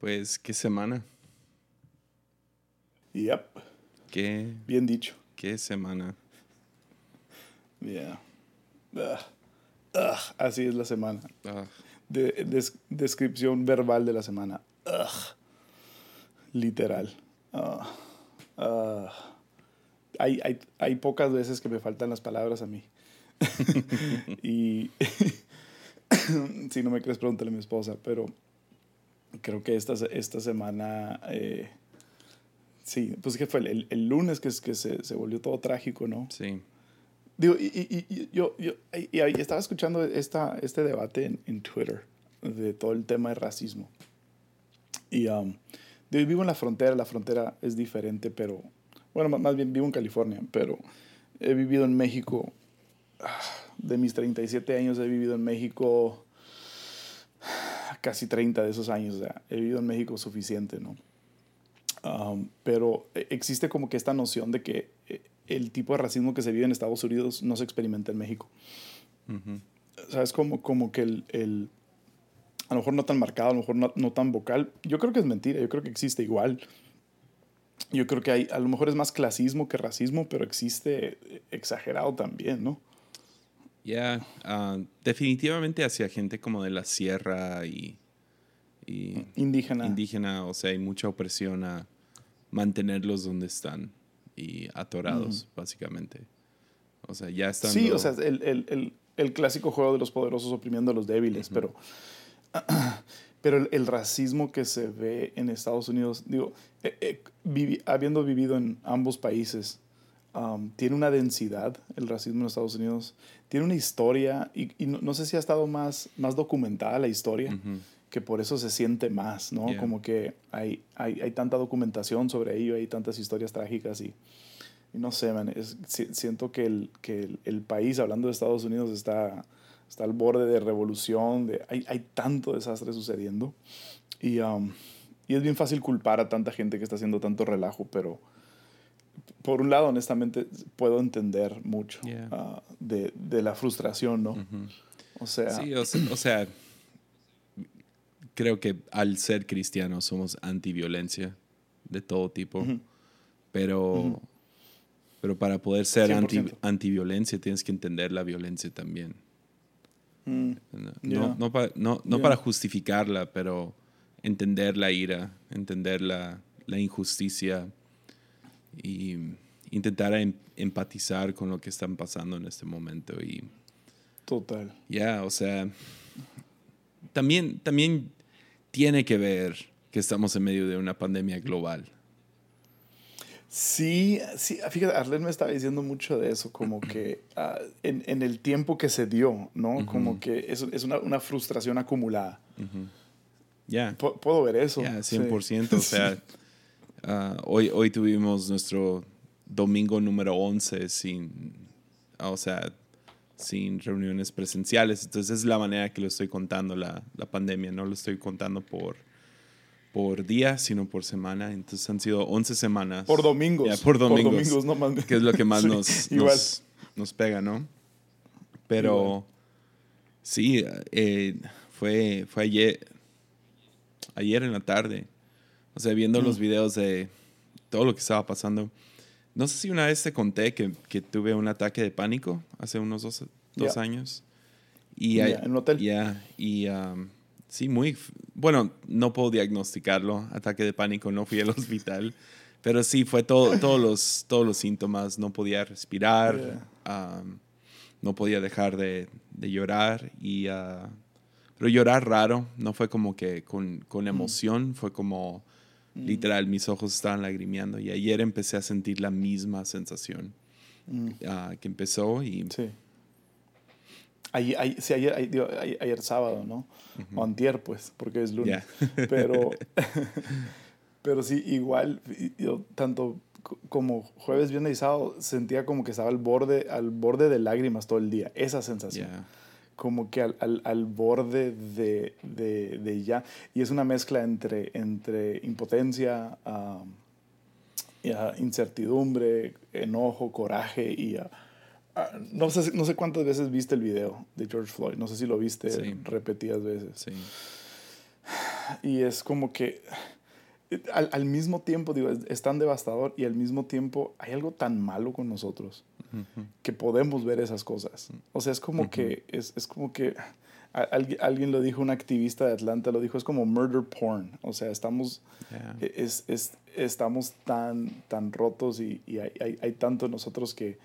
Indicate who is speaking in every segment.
Speaker 1: Pues, ¿qué semana?
Speaker 2: Yep.
Speaker 1: ¿Qué,
Speaker 2: Bien dicho.
Speaker 1: qué semana?
Speaker 2: Yeah. Ugh. Ugh. Así es la semana. De- des- descripción verbal de la semana. Ugh. Literal. Hay, hay, hay pocas veces que me faltan las palabras a mí. y si no me crees, pregúntale a mi esposa. Pero creo que esta, esta semana. eh, sí, pues que fue el, el lunes que, es- que se, se volvió todo trágico, ¿no?
Speaker 1: sí.
Speaker 2: Digo, y, y- y- yo, yo y estaba escuchando esta, este debate en, en Twitter de todo el tema de racismo. Y um, digo, vivo en la frontera, la frontera es diferente, pero, bueno, más, más bien vivo en California, pero he vivido en México, ah, de mis 37 años he vivido en México casi 30 de esos años, o sea, he vivido en México suficiente, ¿no? Um, pero eh, existe como que esta noción de que eh, el tipo de racismo que se vive en Estados Unidos no se experimenta en México.
Speaker 1: Ujú.
Speaker 2: O sea, es como, como que el, el- a lo mejor no tan marcado, a lo mejor no, no tan vocal. Yo creo que es mentira, yo creo que existe igual. Yo creo que hay, a lo mejor es más clasismo que racismo, pero existe eh, exagerado también, ¿no?
Speaker 1: Ya, ah, definitivamente hacia gente como de la sierra y, y
Speaker 2: Indígena.
Speaker 1: indígena, o sea, hay mucha opresión a mantenerlos donde están y atorados, básicamente. O sea, ya están.
Speaker 2: Sí, o sea, el, el, el, el clásico juego de los poderosos oprimiendo a los débiles, pero, pero el, el racismo que se ve en Estados Unidos, digo, eh, eh, vivi- habiendo vivido en ambos países, um, tiene una densidad el racismo en Estados Unidos, tiene una historia, y, y no, no sé si ha estado más, más documentada la historia, que por eso se siente más, ¿no?
Speaker 1: Yeah.
Speaker 2: Como que hay, hay, hay tanta documentación sobre ello, hay tantas historias trágicas y, y no sé, man, es- si- siento que, el, que el, el país, hablando de Estados Unidos, está, está al borde de revolución, de, hay, hay tanto desastre sucediendo y, um, y es bien fácil culpar a tanta gente que está haciendo tanto relajo, pero por un lado, honestamente, puedo entender mucho
Speaker 1: Yeah.
Speaker 2: ah, de, de la frustración, ¿no? O sea,
Speaker 1: Sí, o se- o sea, creo que al ser cristianos somos antiviolencia de todo tipo, pero, pero para poder ser anti,
Speaker 2: 100%.
Speaker 1: antiviolencia tienes que entender la violencia también.
Speaker 2: mm,
Speaker 1: No,
Speaker 2: Yeah.
Speaker 1: no, pa- no- no
Speaker 2: Yeah.
Speaker 1: para justificarla, pero entender la ira, entender la, la injusticia y intentar em- empatizar con lo que están pasando en este momento. Y
Speaker 2: total.
Speaker 1: ya, o sea, también, también tiene que ver que estamos en medio de una pandemia global.
Speaker 2: Sí, sí, fíjate, Arlen me estaba diciendo mucho de eso, como que ah, en, en el tiempo que se dio, ¿no? Como que es, es una, una frustración acumulada.
Speaker 1: Ya,
Speaker 2: Pu- puedo ver eso.
Speaker 1: ya,
Speaker 2: sí.
Speaker 1: 100%. O sea, ah, hoy, hoy tuvimos nuestro domingo número 11 sin, ah, o sea, sin reuniones presenciales. Entonces es la manera que lo estoy contando la, la pandemia. No lo estoy contando por, por día, sino por semana. Entonces han sido 11 semanas.
Speaker 2: Por domingos.
Speaker 1: Por domingos.
Speaker 2: no más.
Speaker 1: que es lo que más
Speaker 2: Sí,
Speaker 1: nos, nos, nos pega, ¿no? Pero
Speaker 2: Igual.
Speaker 1: sí, eh, fue, fue ayer, ayer en la tarde, o sea, viendo
Speaker 2: Mm.
Speaker 1: los videos de todo lo que estaba pasando. No sé si una vez te conté que, que tuve un ataque de pánico hace unos dos, dos
Speaker 2: Ya.
Speaker 1: años. Y
Speaker 2: Ya,
Speaker 1: ahí-
Speaker 2: en un hotel.
Speaker 1: ya, y um, sí, muy... Bueno, no puedo diagnosticarlo, ataque de pánico, no fui al hospital, pero sí, fue todo, todos, los, todos los síntomas, no podía respirar, um, no podía dejar de, de llorar, y, uh, pero llorar raro, no fue como que con, con emoción, fue como literal, mis ojos estaban lagrimeando, y ayer empecé a sentir la misma sensación
Speaker 2: Mm,
Speaker 1: uh, que empezó y...
Speaker 2: sí. Ayer, ayer- sí, ayer, sábado, ¿no? O antier, pues, porque es lunes. Pero, pero sí, igual, yo tanto co- como jueves, viernes y sábado, sentía como que estaba al borde, al borde de lágrimas todo el día. Esa sensación. Como que al, al, al borde de, de, de ya. Y es una mezcla entre, entre impotencia, ah, y, ah, incertidumbre, enojo, coraje y... ah, no, sé, no sé cuántas veces viste el video de George Floyd, no sé si lo viste
Speaker 1: Sí.
Speaker 2: repetidas veces.
Speaker 1: Sí.
Speaker 2: y es como que al, al, mismo tiempo, digo, es, tan devastador y al mismo tiempo hay algo tan malo con nosotros que podemos ver esas cosas. O sea, es como que, es, es, como que alguien, alguien lo dijo, un activista de Atlanta lo dijo, es como murder porn. O sea, estamos, e, es, es, estamos tan, tan rotos y, y hay, hay, hay, tanto nosotros que,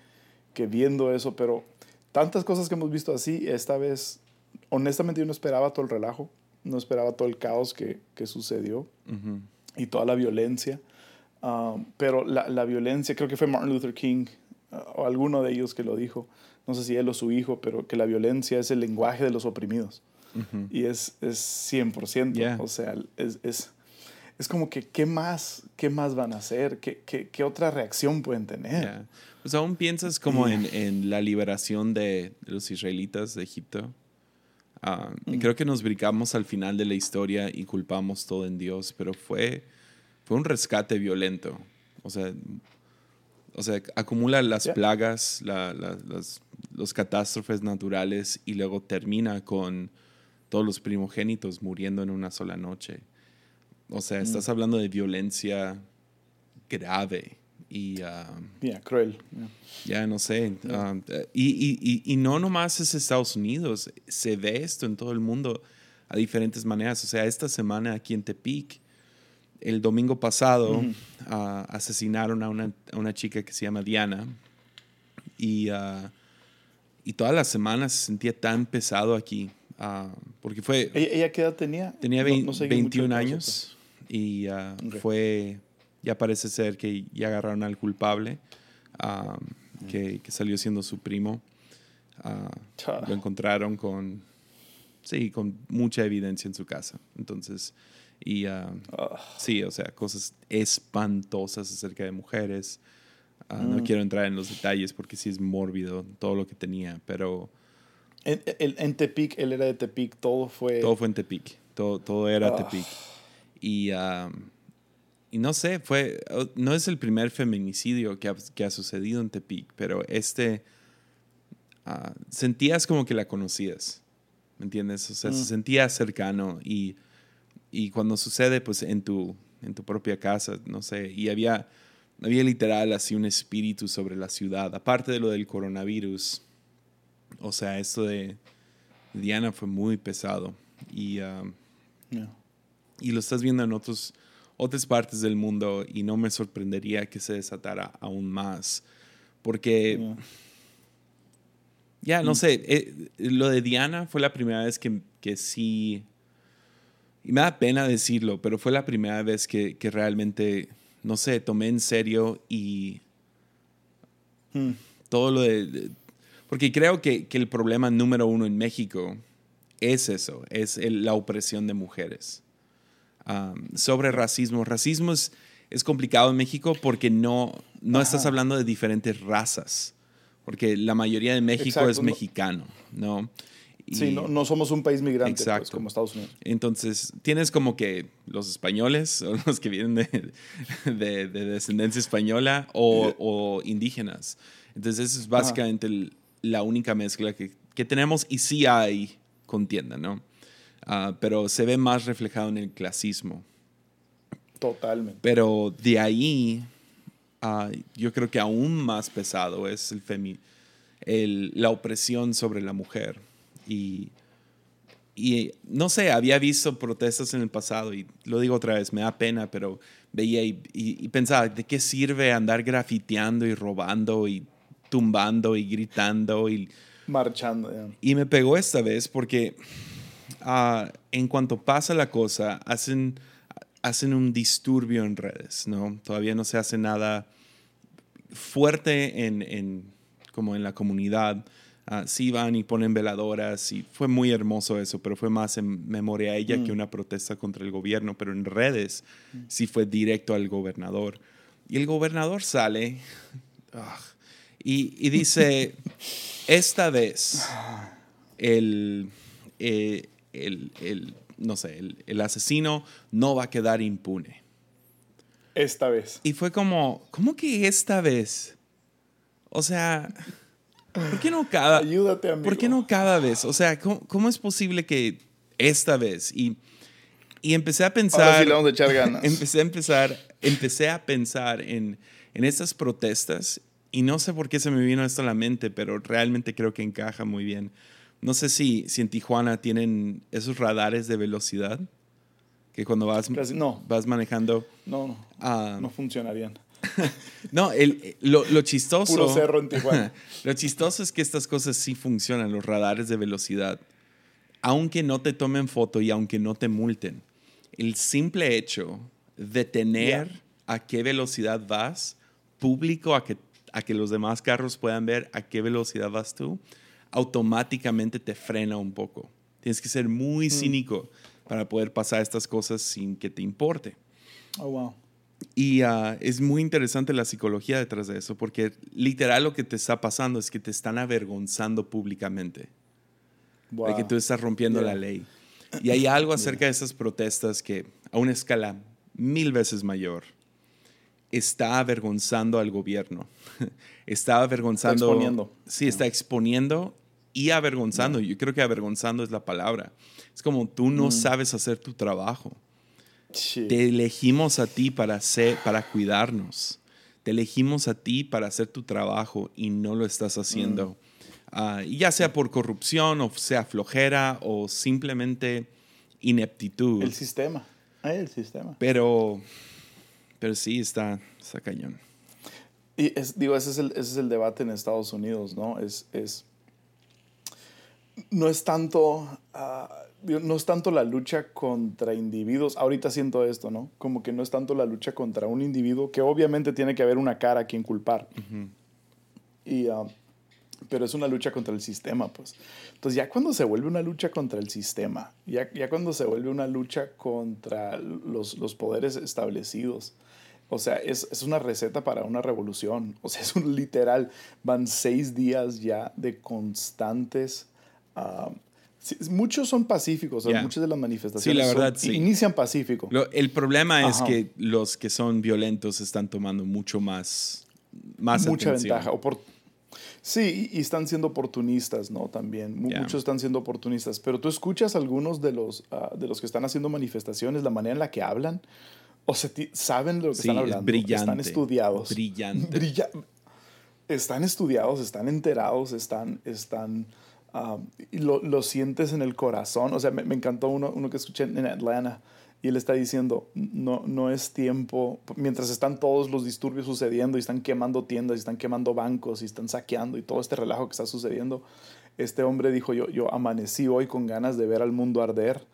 Speaker 2: que viendo eso, pero tantas cosas que hemos visto así, esta vez, honestamente yo no esperaba todo el relajo, no esperaba todo el caos que, que sucedió y toda la violencia. Um, pero la, la, violencia, creo que fue Martin Luther King uh, o alguno de ellos que lo dijo, no sé si él o su hijo, pero que la violencia es el lenguaje de los oprimidos. Y es, es 100%. O sea, es, es, es, como que, ¿qué más, ¿qué más van a hacer? ¿Qué, qué, qué otra reacción pueden tener?
Speaker 1: Pues aún piensas como en, en, la liberación de, los israelitas de Egipto. Ah, mm. Creo que nos brincamos al final de la historia y culpamos todo en Dios, pero fue, fue un rescate violento. O sea, o sea acumula las plagas, la, las, los catástrofes naturales y luego termina con todos los primogénitos muriendo en una sola noche. O sea, mm. estás hablando de violencia grave y...
Speaker 2: Uh, cruel.
Speaker 1: Ya, no sé. Um, y, y, y, no nomás es Estados Unidos, se ve esto en todo el mundo a diferentes maneras. O sea, esta semana aquí en Tepic, el domingo pasado, uh, asesinaron a una, a una, chica que se llama Diana. Y, uh, y toda la semana se sentía tan pesado aquí. porque fue...
Speaker 2: ¿Ella, qué edad tenía?
Speaker 1: Tenía 21 años. Y fue ya parece ser que ya agarraron al culpable, que, que, salió siendo su primo. Ah, lo encontraron con, sí, con mucha evidencia en su casa. Entonces, y ah, sí, o sea, cosas espantosas acerca de mujeres. No mm. quiero entrar en los detalles porque sí es mórbido todo lo que tenía, pero...
Speaker 2: En, en, Tepic, él era de Tepic, todo fue...
Speaker 1: Todo fue en Tepic, todo, todo era Tepic. Y y no sé, fue, no es el primer feminicidio que ha, que ha sucedido en Tepic, pero este, sentías como que la conocías, ¿me entiendes? O sea, se mm. sentía cercano y, y, cuando sucede, pues en tu, en tu propia casa, no sé, y había, había literal así un espíritu sobre la ciudad, aparte de lo del coronavirus, o sea, esto de Diana fue muy pesado y, ah, y lo estás viendo en otros otras partes del mundo y no me sorprendería que se desatara aún más. Porque, ya, no mm. sé, eh, lo de Diana fue la primera vez que, que, sí, y me da pena decirlo, pero fue la primera vez que, que realmente, no sé, tomé en serio y mm. todo lo de, porque creo que, que, el problema número uno en México es eso, es la opresión de mujeres sobre racismo. Racismo es, es, complicado en México porque no, no estás hablando de diferentes razas, porque la mayoría de México es mexicano, ¿no?
Speaker 2: Sí, no, no, somos un país migrante pues, como Estados Unidos.
Speaker 1: Entonces, tienes como que los españoles, o los que vienen de, de, descendencia española, o, o, indígenas. Entonces, eso es básicamente la única mezcla que, que, tenemos y sí hay contienda, ¿no? Ah, pero se ve más reflejado en el clasismo.
Speaker 2: Totalmente.
Speaker 1: Pero de ahí, ah, yo creo que aún más pesado es el, el la opresión sobre la mujer. Y, y no sé, había visto protestas en el pasado y lo digo otra vez, me da pena, pero veía y, y, pensaba, ¿de qué sirve andar grafiteando y robando y tumbando y gritando y
Speaker 2: marchando?
Speaker 1: Y me pegó esta vez porque Ah, en cuanto pasa la cosa, hacen, hacen un disturbio en redes, ¿no? Todavía no se hace nada fuerte en, en como en la comunidad. Uh, sí van y ponen veladoras y fue muy hermoso eso, pero fue más en memoria a ella que mm. una protesta contra el gobierno, pero en redes mm. sí fue directo al gobernador. Y el gobernador sale y, y, dice, esta vez el, eh, el, no sé, el, asesino no va a quedar impune.
Speaker 2: Esta vez.
Speaker 1: Y fue como, ¿cómo que esta vez? O sea, ¿por qué no cada
Speaker 2: Ayúdate, amigo.
Speaker 1: ¿Por qué no cada vez? O sea, ¿cómo, es posible que esta vez? Y, Y empecé a pensar.
Speaker 2: sí le vamos a echar ganas.
Speaker 1: empecé a empezar, empecé a pensar en, en estas protestas y no sé por qué se me vino esto a la mente, pero realmente creo que encaja muy bien. No sé si, si en Tijuana tienen esos radares de velocidad que cuando vas,
Speaker 2: no.
Speaker 1: vas manejando.
Speaker 2: No, no. Ah. no funcionarían.
Speaker 1: no, el, lo, lo, chistoso.
Speaker 2: Puro cerro en Tijuana.
Speaker 1: lo chistoso es que estas cosas sí funcionan, los radares de velocidad. Aunque no te tomen foto y aunque no te multen el simple hecho de tener a qué velocidad vas, público, a que, a que los demás carros puedan ver a qué velocidad vas tú, automáticamente te frena un poco. Tienes que ser muy mm. cínico para poder pasar estas cosas sin que te importe.
Speaker 2: Oh, wow.
Speaker 1: Y ah, es muy interesante la psicología detrás de eso, porque literal lo que te está pasando es que te están avergonzando públicamente. De que tú estás rompiendo la ley. Y hay algo acerca de esas protestas que a una escala mil veces mayor está avergonzando al gobierno. está avergonzando.
Speaker 2: Está exponiendo.
Speaker 1: Sí, está exponiendo y avergonzando. Yo creo que avergonzando es la palabra. Es como tú no mm. sabes hacer tu trabajo. Te elegimos a ti para, hacer, para cuidarnos. Te elegimos a ti para hacer tu trabajo y no lo estás haciendo. Mm. Ah, ya sea por corrupción o sea flojera o simplemente ineptitud.
Speaker 2: El sistema, el sistema.
Speaker 1: Pero, pero sí, está, está cañón.
Speaker 2: Y es, digo, ese es, el, ese es el debate en Estados Unidos, ¿no? Es, es no es tanto... Ah, no es tanto la lucha contra individuos, ahorita siento esto, ¿no? Como que no es tanto la lucha contra un individuo, que obviamente tiene que haber una cara a quien culpar. Y ah, pero es una lucha contra el sistema, pues. Entonces ya cuando se vuelve una lucha contra el sistema, ya, ya cuando se vuelve una lucha contra los, los poderes establecidos, o sea, es, es, una receta para una revolución. O sea, es un literal, van seis días ya de constantes... Ah, muchos son pacíficos, muchas de las manifestaciones
Speaker 1: sí, la verdad,
Speaker 2: inician pacífico.
Speaker 1: el problema es que los que son violentos están tomando mucho más, más
Speaker 2: Mucha ventaja. Sí, y están siendo oportunistas, ¿no? También. Muchos están siendo oportunistas. Pero tú escuchas algunos de los, ah, de los que están haciendo manifestaciones, la manera en la que hablan. O sea, saben de lo que están hablando.
Speaker 1: brillante.
Speaker 2: Están estudiados.
Speaker 1: Brillante.
Speaker 2: están estudiados, están enterados, están. están ah, y lo, lo, sientes en el corazón. O sea, me, me encantó uno, uno que escuché en Atlanta y él está diciendo, no, no es tiempo, mientras están todos los disturbios sucediendo y están quemando tiendas y están quemando bancos y están saqueando y todo este relajo que está sucediendo, este hombre dijo, yo, yo amanecí hoy con ganas de ver al mundo arder,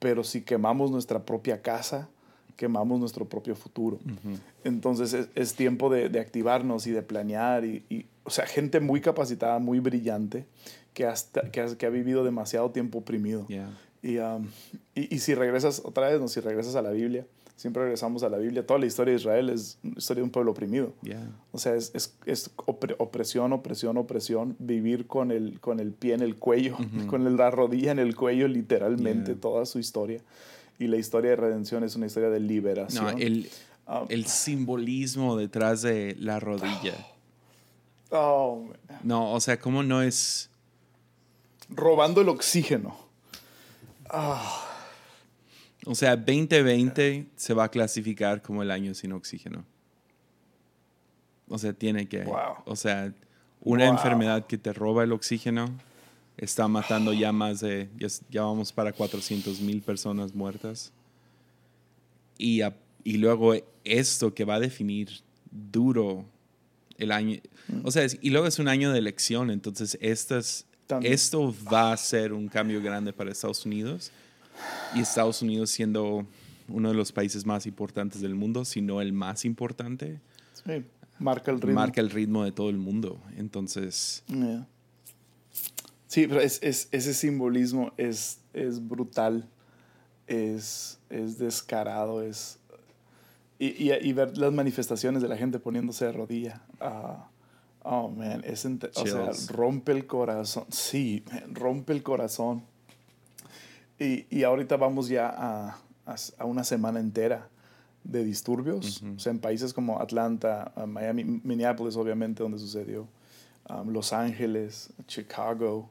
Speaker 2: pero si quemamos nuestra propia casa, quemamos nuestro propio futuro. Entonces es, tiempo de, activarnos y de planear y, o sea, gente muy capacitada, muy brillante, que, hasta, que, ha, que ha vivido demasiado tiempo oprimido. Um, y, y, si regresas otra vez, no, si regresas a la Biblia, siempre regresamos a la Biblia, toda la historia de Israel es historia de un pueblo oprimido. O sea, es, es, es, opresión, opresión, opresión, vivir con el, con el pie en el cuello, con la rodilla en el cuello, literalmente, toda su historia. Y la historia de redención es una historia de liberación.
Speaker 1: No, el, um, el simbolismo detrás de la rodilla.
Speaker 2: Oh,
Speaker 1: no, o sea, ¿cómo no es...
Speaker 2: Robando el oxígeno.
Speaker 1: O sea, 2020 se va a clasificar como el año sin oxígeno. O sea, tiene que. O sea, una enfermedad que te roba el oxígeno está matando ya más de. Ya, vamos para 400 mil personas muertas. Y, y luego esto que va a definir duro el año. O sea, y luego es un año de elección, entonces estas esto va a ser un cambio grande para Estados Unidos y Estados Unidos siendo uno de los países más importantes del mundo, si no el más importante.
Speaker 2: Sí, marca el ritmo.
Speaker 1: Marca el ritmo de todo el mundo. Entonces...
Speaker 2: Sí, pero es, es, ese simbolismo es, es brutal, es, es descarado, es... Y, y, ver las manifestaciones de la gente poniéndose de rodilla. Uh, Oh, man, es o sea, rompe el corazón. Sí, rompe el corazón. Y, y ahorita vamos ya a, a, una semana entera de disturbios. O sea, en países como Atlanta, uh, Miami, Minneapolis, obviamente, donde sucedió, um, Los Ángeles, Chicago,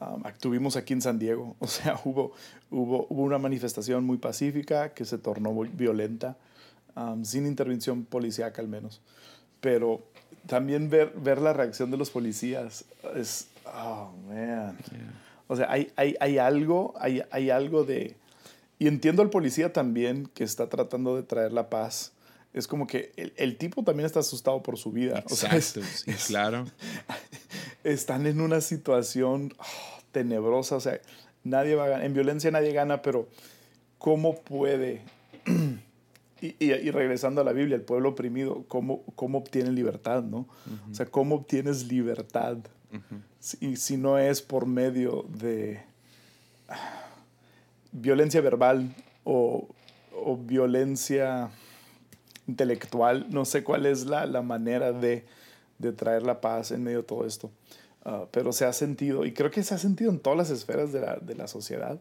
Speaker 2: Um, tuvimos aquí en San Diego, o sea, hubo, hubo, hubo una manifestación muy pacífica que se tornó violenta, um, sin intervención policíaca al menos. Pero también ver, ver la reacción de los policías es, oh, man. O sea, hay, hay, hay algo, hay, hay algo de... Y entiendo al policía también que está tratando de traer la paz. Es como que el, el tipo también está asustado por su vida.
Speaker 1: Exacto, sí, claro.
Speaker 2: Están en una situación oh, tenebrosa. O sea, nadie va a ganar. En violencia nadie gana, pero ¿cómo puede? Y, y, regresando a la Biblia, el pueblo oprimido, ¿cómo, cómo obtiene libertad? ¿no? O sea, ¿cómo obtienes libertad? si, si no es por medio de violencia verbal o, o, violencia intelectual, no sé cuál es la, la manera de, de, traer la paz en medio de todo esto. Uh, pero se ha sentido, y creo que se ha sentido en todas las esferas de la, de la sociedad.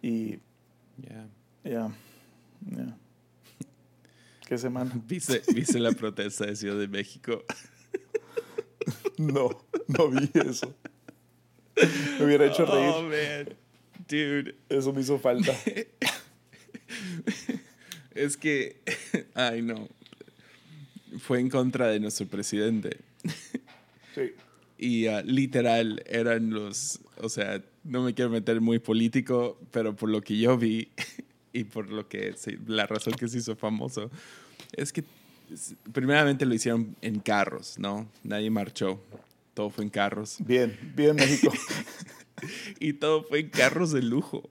Speaker 2: Y. Ya. Yeah. Yeah. ¿Qué semana?
Speaker 1: ¿Viste, ¿Viste la protesta de Ciudad de México?
Speaker 2: no, no vi eso. Me hubiera hecho reír.
Speaker 1: Oh, man. Dude.
Speaker 2: Eso me hizo falta.
Speaker 1: es que, ay no, fue en contra de nuestro presidente.
Speaker 2: Sí.
Speaker 1: Y uh, literal eran los, o sea, no me quiero meter muy político, pero por lo que yo vi y por lo que, la razón que se hizo famoso, es que primeramente lo hicieron en carros, ¿no? Nadie marchó, todo fue en carros.
Speaker 2: Bien, bien México.
Speaker 1: y todo fue en carros de lujo.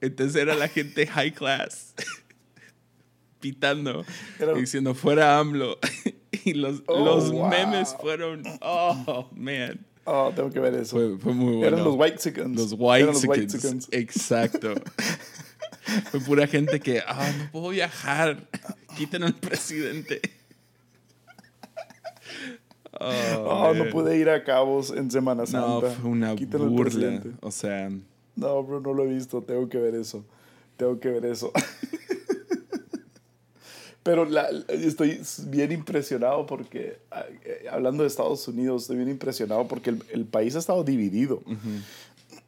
Speaker 1: Entonces era la gente high class pitando, diciendo fuera AMLO. y los, oh, los memes fueron, oh, man.
Speaker 2: Oh, tengo que ver eso.
Speaker 1: Fue, muy bueno.
Speaker 2: Eran los white chickens.
Speaker 1: Los white, chickens. Exacto. fue pura gente que, ah, no puedo viajar. Quiten al presidente.
Speaker 2: Oh, no pude ir a Cabos en Semana Santa.
Speaker 1: No, fue una burla. O sea.
Speaker 2: No, bro, no lo he visto. Tengo que ver eso. Tengo que ver eso. Pero la, estoy bien impresionado porque, eh, hablando de Estados Unidos, estoy bien impresionado porque el, el país ha estado dividido.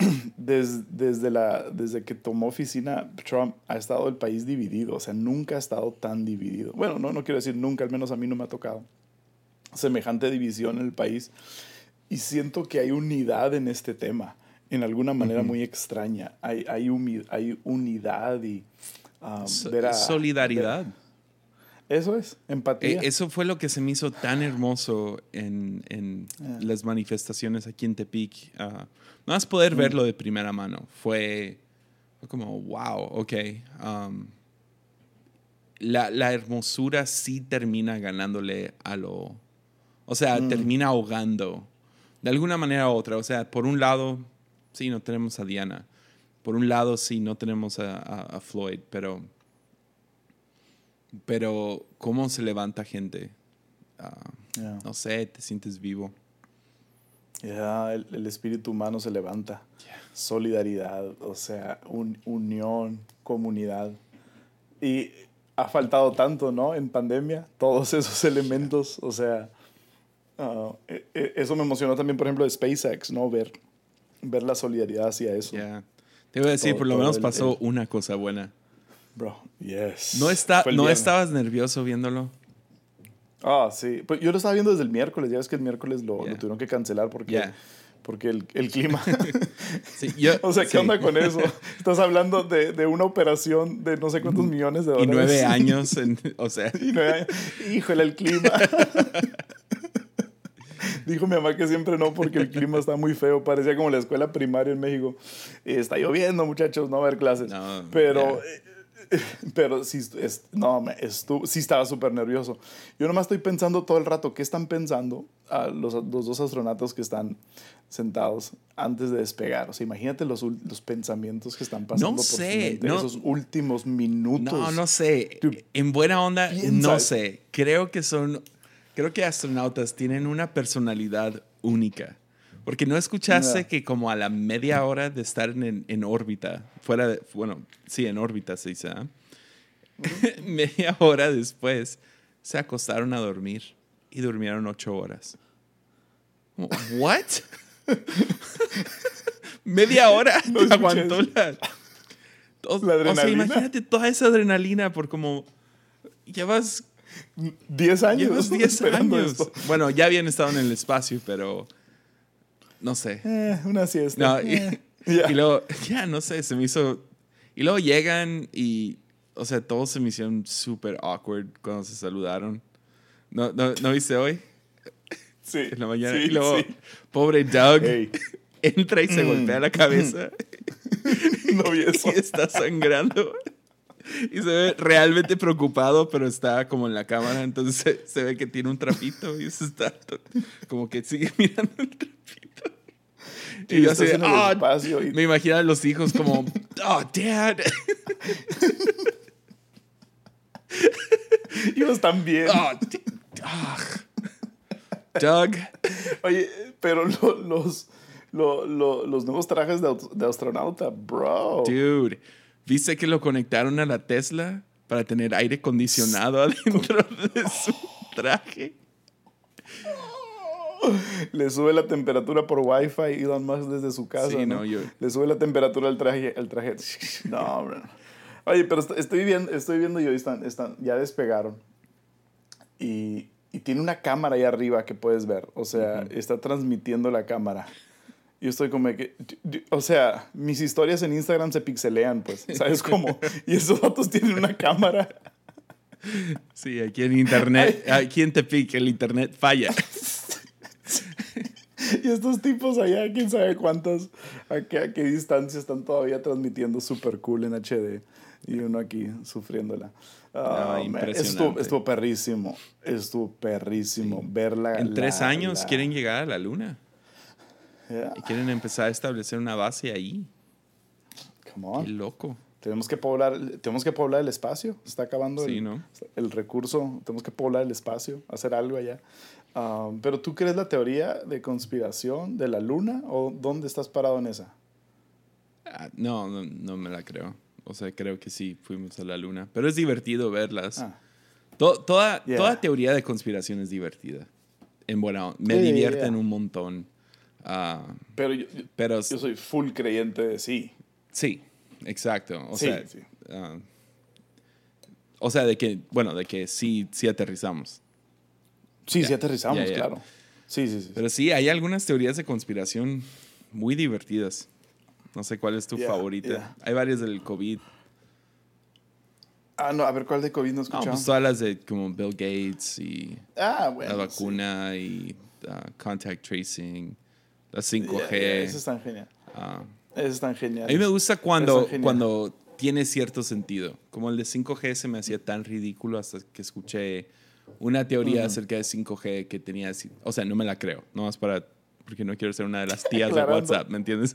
Speaker 2: desde, desde, la, desde que tomó oficina Trump, ha estado el país dividido. O sea, nunca ha estado tan dividido. Bueno, no, no quiero decir nunca, al menos a mí no me ha tocado semejante división en el país. Y siento que hay unidad en este tema, en alguna manera muy extraña. Hay, hay, hay unidad y um,
Speaker 1: solidaridad.
Speaker 2: eso es, empatía.
Speaker 1: E, eso fue lo que se me hizo tan hermoso en, en las manifestaciones aquí en Tepic. Uh, no más poder mm. verlo de primera mano. Fue, como, wow, ok. Um, la, la, hermosura sí termina ganándole a lo, o sea, mm. termina ahogando de alguna manera u otra. O sea, por un lado, sí, no tenemos a Diana. Por un lado, sí, no tenemos a, Floyd, pero, pero ¿cómo se levanta gente? Ah, no sé, te sientes vivo.
Speaker 2: Ya, el, espíritu humano se levanta. Solidaridad, o sea, unión, comunidad. Y ha faltado tanto, ¿no? En pandemia, todos esos elementos, o sea, e, eso me emocionó también, por ejemplo, de SpaceX, ¿no? Ver, ver la solidaridad hacia eso.
Speaker 1: Te voy a decir, por lo menos pasó una cosa buena.
Speaker 2: Bro, yes.
Speaker 1: ¿No, está, ¿no estabas nervioso viéndolo?
Speaker 2: Ah, sí. Pues yo lo estaba viendo desde el miércoles. Ya ves que el miércoles lo, tuvieron que cancelar porque, porque el, el clima. o sea, ¿qué onda con eso? Estás hablando de, de, una operación de no sé cuántos millones de dólares.
Speaker 1: Y nueve años, en, o sea.
Speaker 2: Y nueve años. Híjole, el clima. Dijo mi mamá que siempre no porque el clima está muy feo. Parecía como la escuela primaria en México. está lloviendo, muchachos, no va a haber clases. pero, pero sí, es, no, sí estaba súper nervioso. Yo nomás estoy pensando todo el rato qué están pensando a los, los, dos astronautas que están sentados antes de despegar. O sea, imagínate los, los pensamientos que están pasando
Speaker 1: no sé,
Speaker 2: por esos últimos minutos.
Speaker 1: No, no sé. en buena onda, no sé. Creo que son creo que astronautas tienen una personalidad única. Porque no escuchaste que como a la media hora de estar en, en órbita, fuera de, bueno, sí, en órbita se dice, ¿ah? media hora después se acostaron a dormir y durmieron ocho horas. ¿What? Media hora
Speaker 2: No
Speaker 1: aguantó la. O,
Speaker 2: La
Speaker 1: o sea,
Speaker 2: adrenalina.
Speaker 1: imagínate toda esa adrenalina por como. Llevas,
Speaker 2: 10 años.
Speaker 1: llevas 10
Speaker 2: esperando
Speaker 1: años.
Speaker 2: esto.
Speaker 1: Bueno, ya habían estado en el espacio, pero. No sé.
Speaker 2: Eh, una siesta.
Speaker 1: No, y,
Speaker 2: Eh,
Speaker 1: y luego, ya, no sé, se me hizo. Y luego llegan y. O sea, todos se me hicieron súper awkward cuando se saludaron. ¿No, no, ¿no viste hoy?
Speaker 2: Sí,
Speaker 1: En la mañana.
Speaker 2: sí,
Speaker 1: y luego,
Speaker 2: sí.
Speaker 1: pobre Doug entra y se
Speaker 2: Mm.
Speaker 1: golpea la cabeza
Speaker 2: no vi eso.
Speaker 1: y está sangrando. Y se ve realmente preocupado, pero está como en la cámara, entonces se, se ve que tiene un trapito y se está como que sigue mirando el trapito.
Speaker 2: Y
Speaker 1: Y yo así,
Speaker 2: el
Speaker 1: "Ah",
Speaker 2: espacio y-
Speaker 1: me imagino a los hijos como, oh, dad.
Speaker 2: Ibas tan bien.
Speaker 1: Oh, ah. Doug.
Speaker 2: Oye, pero lo- los, lo- lo- los nuevos trajes de, de astronauta, bro.
Speaker 1: Dude, ¿viste que lo conectaron a la Tesla para tener aire acondicionado adentro de su traje?
Speaker 2: Le sube la temperatura por Wi-Fi Elon Musk desde su casa.
Speaker 1: Sí,
Speaker 2: ¿no?
Speaker 1: no, yo-
Speaker 2: Le sube la temperatura al traje. Al traje. No, bro. Oye, pero est- estoy viendo, estoy viendo yo, están, están, ya despegaron. Y, y tiene una cámara ahí arriba que puedes ver. O sea, está transmitiendo la cámara. Yo estoy como que, o sea, mis historias en Instagram se pixelean, pues, ¿sabes cómo? Y esos datos tienen una cámara.
Speaker 1: Sí, aquí en internet, aquí en Tepic el internet falla.
Speaker 2: Y estos tipos allá, quién sabe cuántas, a qué, a qué distancia están todavía transmitiendo super cool en HD. Y uno aquí sufriéndola.
Speaker 1: Impresionante.
Speaker 2: Estuvo, estuvo perrísimo. Estuvo perrísimo. Verla.
Speaker 1: En tres
Speaker 2: la-
Speaker 1: años
Speaker 2: la-
Speaker 1: quieren llegar a la luna
Speaker 2: Yeah,
Speaker 1: y quieren empezar a establecer una base ahí.
Speaker 2: Come
Speaker 1: Qué
Speaker 2: on.
Speaker 1: loco.
Speaker 2: Tenemos que poblar, tenemos que poblar el espacio. Se está acabando
Speaker 1: Sí,
Speaker 2: el,
Speaker 1: ¿no?
Speaker 2: el recurso. Tenemos que poblar el espacio, hacer algo allá. Um, Pero tú crees la teoría de conspiración de la luna o dónde estás parado en esa?
Speaker 1: Ah, no, no, no me la creo. O sea, creo que sí fuimos a la luna. Pero es divertido verlas.
Speaker 2: Ah,
Speaker 1: To- toda,
Speaker 2: Yeah.
Speaker 1: toda teoría de conspiración es divertida. En buena. Me
Speaker 2: yeah,
Speaker 1: divierten
Speaker 2: yeah.
Speaker 1: un montón. Ah,
Speaker 2: pero yo, yo-
Speaker 1: pero
Speaker 2: yo soy full creyente de sí.
Speaker 1: sí, exacto. O
Speaker 2: Sí,
Speaker 1: sea,
Speaker 2: sí.
Speaker 1: ah, o sea, de que, bueno, de que sí, sí aterrizamos.
Speaker 2: Sí, sí aterrizamos, claro. Sí, sí, sí.
Speaker 1: Pero sí, hay algunas teorías de conspiración muy divertidas. No sé cuál es tu favorita. Hay varias del COVID.
Speaker 2: Ah, no, a ver, ¿cuál de COVID no
Speaker 1: No,
Speaker 2: escuchamos?
Speaker 1: pues todas las de como Bill Gates y
Speaker 2: ah, bueno.
Speaker 1: la
Speaker 2: sí.
Speaker 1: vacuna y ah, contact tracing, la 5G.
Speaker 2: Ya, ya, Eso es tan genial.
Speaker 1: ah.
Speaker 2: Eso es tan genial.
Speaker 1: A mí me gusta cuando, cuando tiene cierto sentido. Como el de 5G se me hacía tan ridículo hasta que escuché una teoría acerca de 5G que tenía. O sea, no me la creo. No más para. Porque no quiero ser una de las tías de. WhatsApp, ¿me entiendes?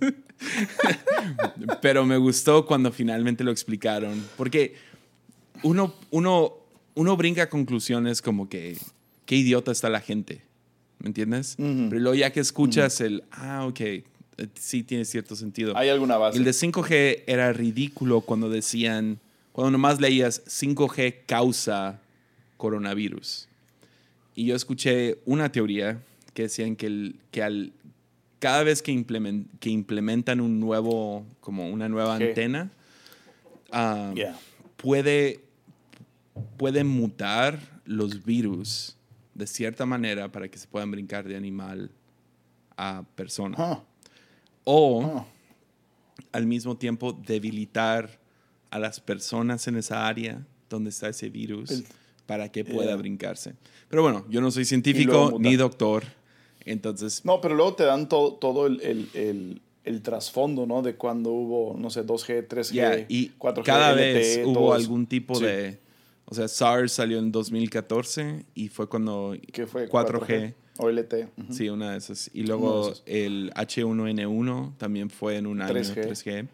Speaker 1: Pero me gustó cuando finalmente lo explicaron. Porque uno, uno, uno brinca conclusiones como que. Qué idiota está la gente. ¿Me entiendes?
Speaker 2: Ujú.
Speaker 1: Pero luego ya que escuchas el. Ah, ok. eh, Sí tiene cierto sentido.
Speaker 2: ¿Hay alguna base?
Speaker 1: El de 5G era ridículo cuando decían, cuando nomás leías 5G causa coronavirus. Y yo escuché una teoría que decían que, el, que al, cada vez que, implemen- que implementan un nuevo, como una nueva
Speaker 2: G.
Speaker 1: antena, ah,
Speaker 2: Yeah.
Speaker 1: puede, puede mutar los virus de cierta manera para que se puedan brincar de animal a persona.
Speaker 2: Ah,
Speaker 1: O
Speaker 2: ah.
Speaker 1: al mismo tiempo debilitar a las personas en esa área donde está ese virus
Speaker 2: El-
Speaker 1: para que pueda
Speaker 2: Yeah.
Speaker 1: brincarse. Pero bueno, yo no soy científico ni doctor, entonces
Speaker 2: No, pero luego te dan todo, todo el, el, el, el trasfondo, ¿no? De cuando hubo, no sé, 2G, 3G,
Speaker 1: ya, y
Speaker 2: 4G,
Speaker 1: cada
Speaker 2: LTE,
Speaker 1: vez hubo algún tipo
Speaker 2: Sí.
Speaker 1: de... O sea, SARS salió en 2014 y fue cuando
Speaker 2: ¿Qué fue?
Speaker 1: 4G.
Speaker 2: O LTE. ujú.
Speaker 1: Sí, una de esas. Y luego el H1N1 también fue en un año
Speaker 2: 3G.
Speaker 1: 3G.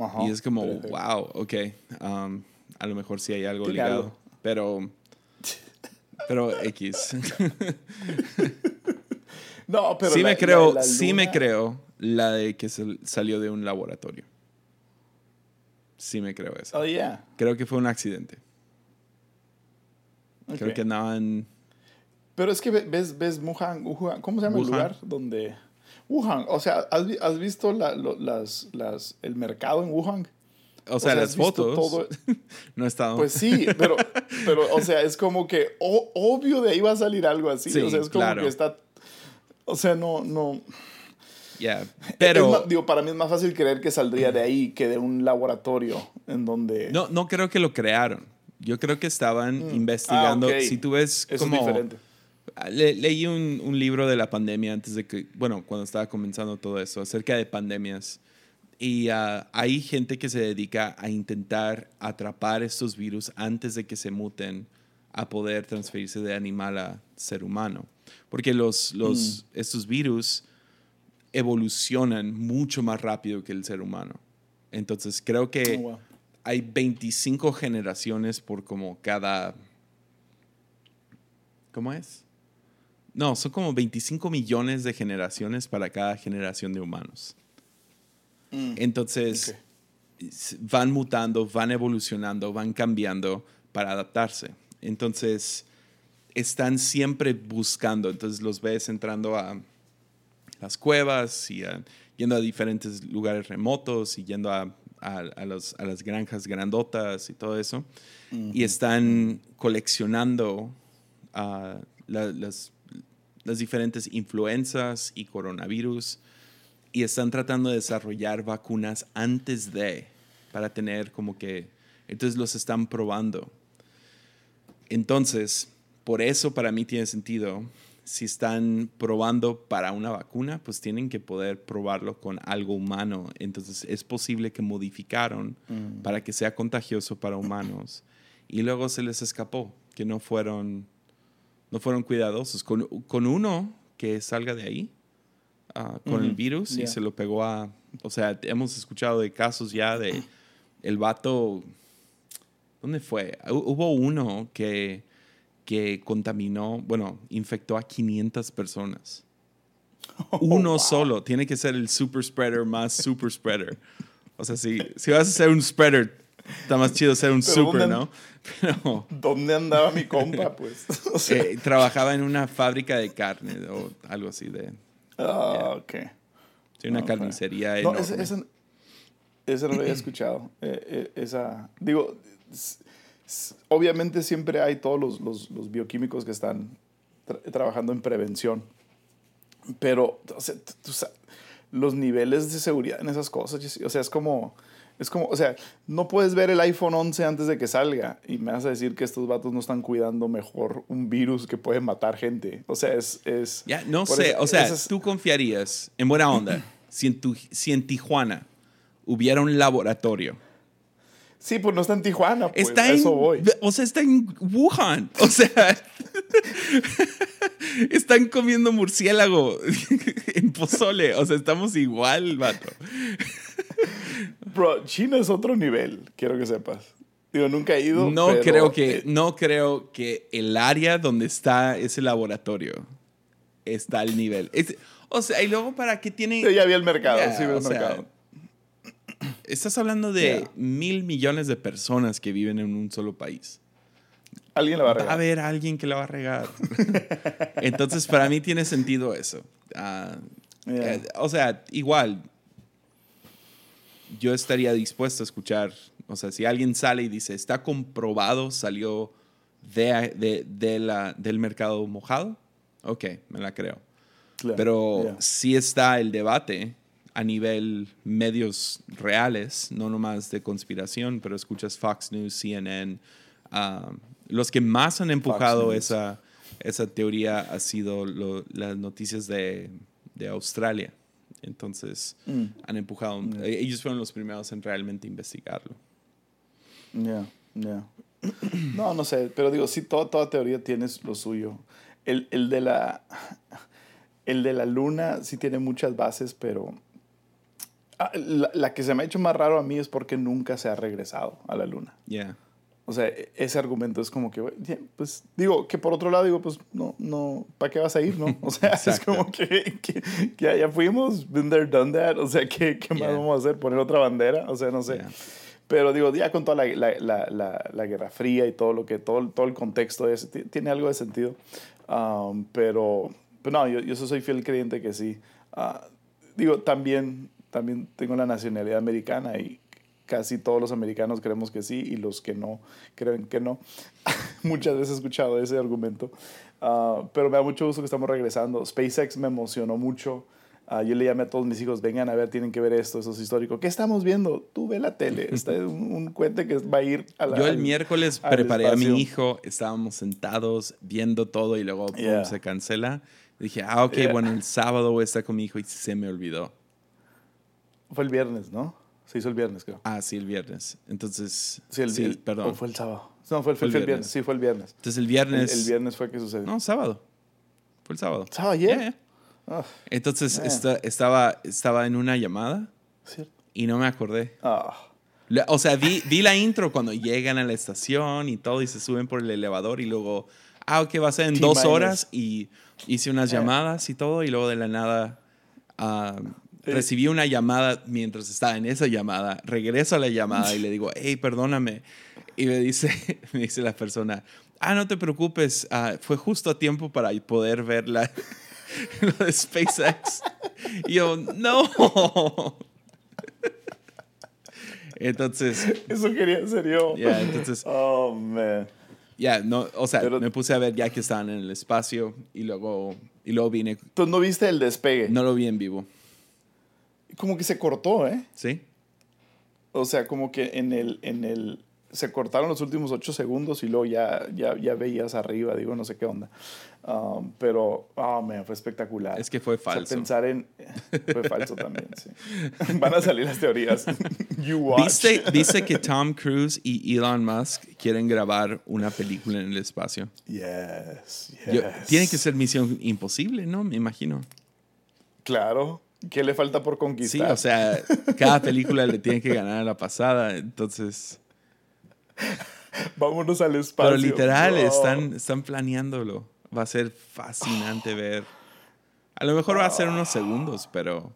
Speaker 2: Ajá,
Speaker 1: Y es como,
Speaker 2: 3G.
Speaker 1: wow, ok. um, a lo mejor sí hay algo ligado.
Speaker 2: algo.
Speaker 1: Pero. Pero X.
Speaker 2: No, pero
Speaker 1: sí
Speaker 2: la-
Speaker 1: me creo,
Speaker 2: la- la
Speaker 1: sí me creo la de que salió de un laboratorio. Sí me creo eso.
Speaker 2: Oh, yeah.
Speaker 1: Creo que fue un accidente. Creo que andaban.
Speaker 2: Pero es que ve- ves, ves Wuhan, Wuhan- ¿cómo se llama
Speaker 1: Wuhan.
Speaker 2: el lugar donde... Wuhan, o sea, ¿has, vi- has visto la- lo- las, las, el mercado en Wuhan?
Speaker 1: O sea,
Speaker 2: sea,
Speaker 1: las
Speaker 2: ¿has visto
Speaker 1: fotos.
Speaker 2: todo?
Speaker 1: no he estado.
Speaker 2: Pues sí, pero, pero, o sea, es como que o- obvio de ahí va a salir algo así.
Speaker 1: Sí,
Speaker 2: o sea, es como
Speaker 1: claro.
Speaker 2: que está. O sea, no, no.
Speaker 1: Yeah.
Speaker 2: es
Speaker 1: Pero
Speaker 2: digo, para mí es más fácil creer que saldría de ahí que de un laboratorio en donde.
Speaker 1: no, no creo que lo crearon. Yo creo que estaban investigando.
Speaker 2: Ah, ok.
Speaker 1: Si tú ves
Speaker 2: Eso
Speaker 1: como
Speaker 2: es diferente.
Speaker 1: Ah, Le- leí un, un libro de la pandemia antes de que, bueno, cuando estaba comenzando todo eso, acerca de pandemias. Y ah, hay gente que se dedica a intentar atrapar estos virus antes de que se muten a poder transferirse de animal a ser humano. Porque los, los, estos virus evolucionan mucho más rápido que el ser humano. Entonces creo que
Speaker 2: Oh, wow.
Speaker 1: Hay 25 generaciones por como cada... ¿Cómo es? No, son como 25 millones de generaciones para cada generación de humanos.
Speaker 2: Mm,
Speaker 1: Entonces, van mutando, van evolucionando, van cambiando para adaptarse. Entonces, están siempre buscando. Entonces, los ves entrando a las cuevas y a- yendo a diferentes lugares remotos y yendo a, a- a los- a las granjas grandotas y todo eso. Y están coleccionando ah, la- las, las diferentes influencias y coronavirus y están tratando de desarrollar vacunas antes de, para tener como que, entonces los están probando. Entonces, por eso para mí tiene sentido, si están probando para una vacuna, pues tienen que poder probarlo con algo humano. Entonces, es posible que modificaron para que sea contagioso para humanos y luego se les escapó, que no fueron, no fueron cuidadosos. Con, con uno que salga de ahí, ah, con el
Speaker 2: Ujú,
Speaker 1: virus y se lo pegó a, o sea, hemos escuchado de casos ya de el vato, ¿dónde fue? Hu- Hubo uno que, que contaminó, bueno, infectó a 500 personas. Uno solo, tiene que ser el super spreader más super spreader. O sea, si, si vas a ser un spreader, está más chido ser un
Speaker 2: Pero
Speaker 1: super,
Speaker 2: ¿dónde-
Speaker 1: ¿no? Pero
Speaker 2: ¿Dónde andaba mi compa, pues? O sea,
Speaker 1: eh, trabajaba en una fábrica de carne o algo así de...
Speaker 2: ah, ok.
Speaker 1: sí, una
Speaker 2: Ok.
Speaker 1: carnicería
Speaker 2: No,
Speaker 1: enorme.
Speaker 2: ese, ese no lo había escuchado. Eh, eh, esa, digo, obviamente siempre hay todos los, los, los bioquímicos que están tra- trabajando en prevención, pero o sea, los niveles de seguridad en esas cosas, o sea, es como, es como, o sea, no puedes ver el iPhone 11 antes de que salga y me vas a decir que estos vatos no están cuidando mejor un virus que puede matar gente. O sea, es... es
Speaker 1: Ya, no sé,
Speaker 2: eso-
Speaker 1: o sea, tú confiarías, en buena onda, si en, tu, si en Tijuana hubiera un laboratorio.
Speaker 2: Sí, pues no está en Tijuana, pues,
Speaker 1: está
Speaker 2: eso
Speaker 1: en,
Speaker 2: voy.
Speaker 1: O sea, está en Wuhan. O sea, están comiendo murciélago en pozole. O sea, estamos igual, vato.
Speaker 2: Bro, China es otro nivel, quiero que sepas. Digo, nunca he ido.
Speaker 1: No
Speaker 2: pero,
Speaker 1: creo que,
Speaker 2: eh,
Speaker 1: no creo que el área donde está ese laboratorio está al nivel. Es- o sea, y luego para qué tiene.
Speaker 2: yo ya vi el mercado,
Speaker 1: Ya,
Speaker 2: sí vi el
Speaker 1: o sea,
Speaker 2: mercado.
Speaker 1: Estás hablando de mil millones de personas que viven en un solo país.
Speaker 2: Alguien le va a
Speaker 1: Va a haber alguien que la va a regar. Entonces, para mí tiene sentido eso. Ah, eh, o sea, igual, yo estaría dispuesto a escuchar. O sea, si alguien sale y dice, está comprobado, salió de, de- de la, del mercado mojado, ok, me la creo.
Speaker 2: Claro,
Speaker 1: Pero
Speaker 2: ya.
Speaker 1: sí está el debate a nivel medios reales, no nomás de conspiración, pero escuchas Fox News, CNN. ah, los que más han empujado esa, esa teoría ha sido lo- las noticias de, de Australia. Entonces,
Speaker 2: Mm.
Speaker 1: han empujado. eh, Ellos fueron los primeros en realmente investigarlo.
Speaker 2: Ya, ya. No, no sé, pero digo, sí, toda, toda teoría tiene lo suyo. El, el de la, el de la luna sí tiene muchas bases, pero la, la que se me ha hecho más raro a mí es porque nunca se ha regresado a la luna.
Speaker 1: Yeah.
Speaker 2: O sea, e- ese argumento es como que, pues, digo, que por otro lado, digo, pues, no, no, ¿para qué vas a ir, no? O sea, es como que, que, que ya, ya fuimos, been there, done that, o sea, ¿qué, qué más
Speaker 1: Yeah.
Speaker 2: vamos a hacer? ¿Poner otra bandera? O sea, no sé.
Speaker 1: Yeah.
Speaker 2: Pero digo, ya con toda la, la, la, la, Guerra Fría y todo lo que, todo, todo el contexto ese, ti- tiene algo de sentido. Um, pero, pero no, yo, yo soy fiel creyente que sí. Ah, digo, también, también tengo la nacionalidad americana y casi todos los americanos creemos que sí y los que no creen que no. Muchas veces he escuchado ese argumento. Ah, pero me da mucho gusto que estamos regresando. SpaceX me emocionó mucho. Ah, yo le llamé a todos mis hijos, vengan a ver, tienen que ver esto, eso es histórico. ¿Qué estamos viendo? Tú ve la tele. Está un, un cuente que va a ir a la.
Speaker 1: Yo el miércoles preparé a mi hijo, estábamos sentados viendo todo y luego se cancela. Dije, ah, ok, bueno, el sábado voy a estar con mi hijo y se me olvidó.
Speaker 2: Fue el viernes, ¿no? Se hizo el viernes, creo.
Speaker 1: Ah, sí, el viernes. Entonces.
Speaker 2: Sí, el, perdón. ¿O fue el sábado? No, fue, el, viernes. Sí, fue el viernes.
Speaker 1: Entonces el viernes.
Speaker 2: El, viernes fue que sucedió.
Speaker 1: No, sábado. Fue el sábado.
Speaker 2: ¿Sábado ayer?
Speaker 1: Ah. Entonces estaba, estaba en una llamada. ¿Cierto? Y no me acordé. Ah. O sea, vi, vi la intro cuando llegan a la estación y todo y se suben por el elevador y luego, ah, ok, va a ser en dos horas y hice unas eh. llamadas y todo y luego de la nada ah, recibí una llamada mientras estaba en esa llamada, regreso a la llamada y le digo, hey, perdóname. Y me dice, me dice la persona, ah, no te preocupes, ah, fue justo a tiempo para poder ver la, lo de SpaceX. Y yo, no. Entonces.
Speaker 2: Eso quería ser yo.
Speaker 1: Ya, entonces.
Speaker 2: Oh, man.
Speaker 1: Ya, no, o sea, me puse a ver ya que estaban en el espacio y luego, y luego vine.
Speaker 2: ¿Tú no viste el despegue?
Speaker 1: No lo vi en vivo
Speaker 2: como que se cortó, ¿eh?
Speaker 1: Sí.
Speaker 2: O sea, como que en el, en el, se cortaron los últimos ocho segundos y luego ya, ya, ya veías arriba, digo, no sé qué onda. Um, pero, oh, man, fue espectacular.
Speaker 1: Es que fue falso.
Speaker 2: pensar en, fue falso también, sí. Van a salir las teorías.
Speaker 1: you Dice, que Tom Cruise y Elon Musk quieren grabar una película en el espacio.
Speaker 2: Yes,
Speaker 1: yes. tiene que ser misión imposible, ¿no? Me imagino.
Speaker 2: Claro. ¿Qué le falta por conquistar?
Speaker 1: Sí, o sea, cada película le tiene que ganar a la pasada, entonces...
Speaker 2: Vámonos al espacio.
Speaker 1: Pero literal, están, están planeándolo. Va a ser fascinante ver. A lo mejor va a ser unos segundos, pero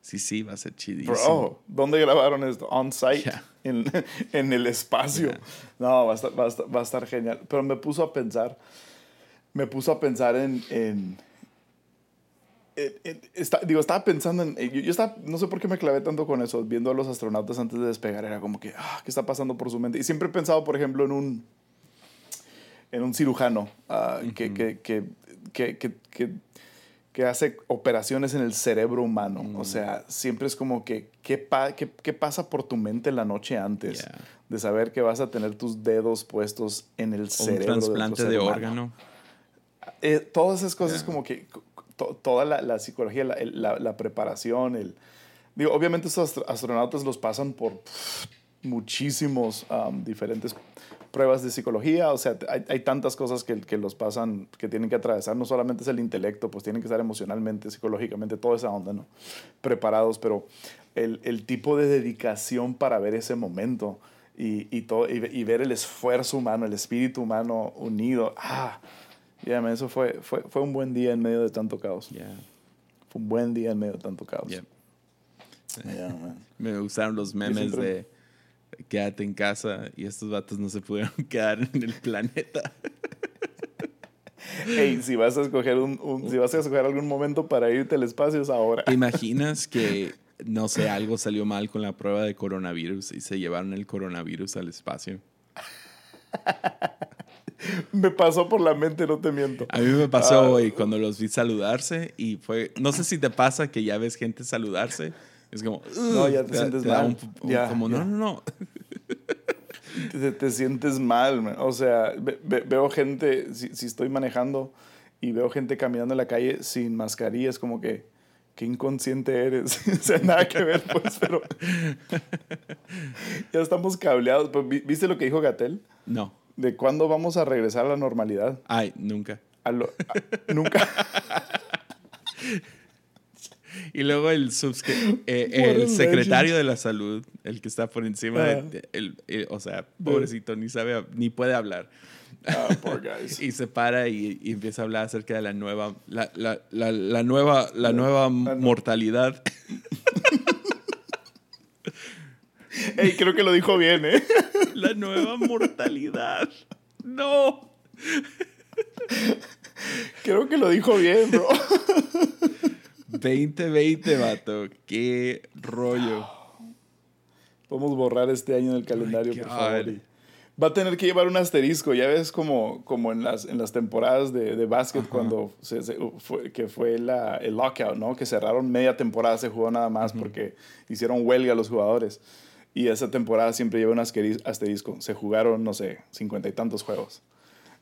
Speaker 1: sí, sí, va a ser chidísimo. Bro,
Speaker 2: ¿dónde grabaron esto? On-site, en, en, el espacio. No, va a, estar, va, a estar, genial. Pero me puso a pensar, me puso a pensar en, en eh, eh, está, digo, estaba pensando en. Eh, yo, estaba, no sé por qué me clavé tanto con eso, viendo a los astronautas antes de despegar. Era como que, ah, ¿qué está pasando por su mente? Y siempre he pensado, por ejemplo, en un. En un cirujano ah, que, que, que, que, que, hace operaciones en el cerebro humano. O mm. sea, siempre es como que, ¿qué, pa, qué, qué pasa por tu mente la noche antes? De saber que vas a tener tus dedos puestos en el cerebro.
Speaker 1: Un trasplante de, órgano.
Speaker 2: todas esas cosas como que toda la, psicología, la, preparación, el... Digo, obviamente estos astronautas los pasan por muchísimos um, diferentes pruebas de psicología, o sea, hay, hay, tantas cosas que, que los pasan, que tienen que atravesar, no solamente es el intelecto, pues tienen que estar emocionalmente, psicológicamente, toda esa onda, ¿no? Preparados, pero el, el tipo de dedicación para ver ese momento y, y, todo, y, ver el esfuerzo humano, el espíritu humano unido, ah, Yeah, eso fue, fue, fue un buen día en medio de tanto caos. Fue un buen día en medio de tanto caos.
Speaker 1: Me gustaron los memes de quédate en casa y estos vatos no se pudieron quedar en el planeta.
Speaker 2: Hey, si vas a escoger un, si vas a escoger algún momento para irte al espacio es ahora.
Speaker 1: ¿Te imaginas que no sé, algo salió mal con la prueba de coronavirus y se llevaron el coronavirus al espacio?
Speaker 2: me pasó por la mente, no te miento.
Speaker 1: A mí me pasó ah. hoy cuando los vi saludarse y fue, no sé si te pasa que ya ves gente saludarse, es como,
Speaker 2: no, ya te, sientes mal.
Speaker 1: como, no, no, no.
Speaker 2: Te, sientes mal, o sea, veo gente, si, si, estoy manejando y veo gente caminando en la calle sin mascarilla, es como que, qué inconsciente eres. o sea, nada que ver, pues, pero ya estamos cableados. ¿Viste lo que dijo Gatel?
Speaker 1: No
Speaker 2: de cuándo vamos a regresar a la normalidad.
Speaker 1: Ay, nunca.
Speaker 2: nunca.
Speaker 1: y luego el, eh, el secretario de la salud, el que está por encima de, ah. el, o sea, pobrecito, ni sabe, ni puede hablar.
Speaker 2: Ah, poor guys.
Speaker 1: y se para y, empieza a hablar acerca de la nueva, la, la, la, nueva, la nueva mortalidad.
Speaker 2: Ey, creo que lo dijo bien, ¿eh?
Speaker 1: La nueva mortalidad. No.
Speaker 2: Creo que lo dijo bien, bro.
Speaker 1: 2020, vato. Qué rollo.
Speaker 2: Podemos borrar este año del calendario, por favor. Va a tener que llevar un asterisco, ya ves como, como en, las, en las temporadas de, de básquet cuando se, se- fue, que fue la, el lockout, ¿no? Que cerraron media temporada, se jugó nada más porque hicieron huelga los jugadores. Y esa temporada siempre lleva un asteris- asterisco. Se jugaron, no sé, cincuenta y tantos juegos.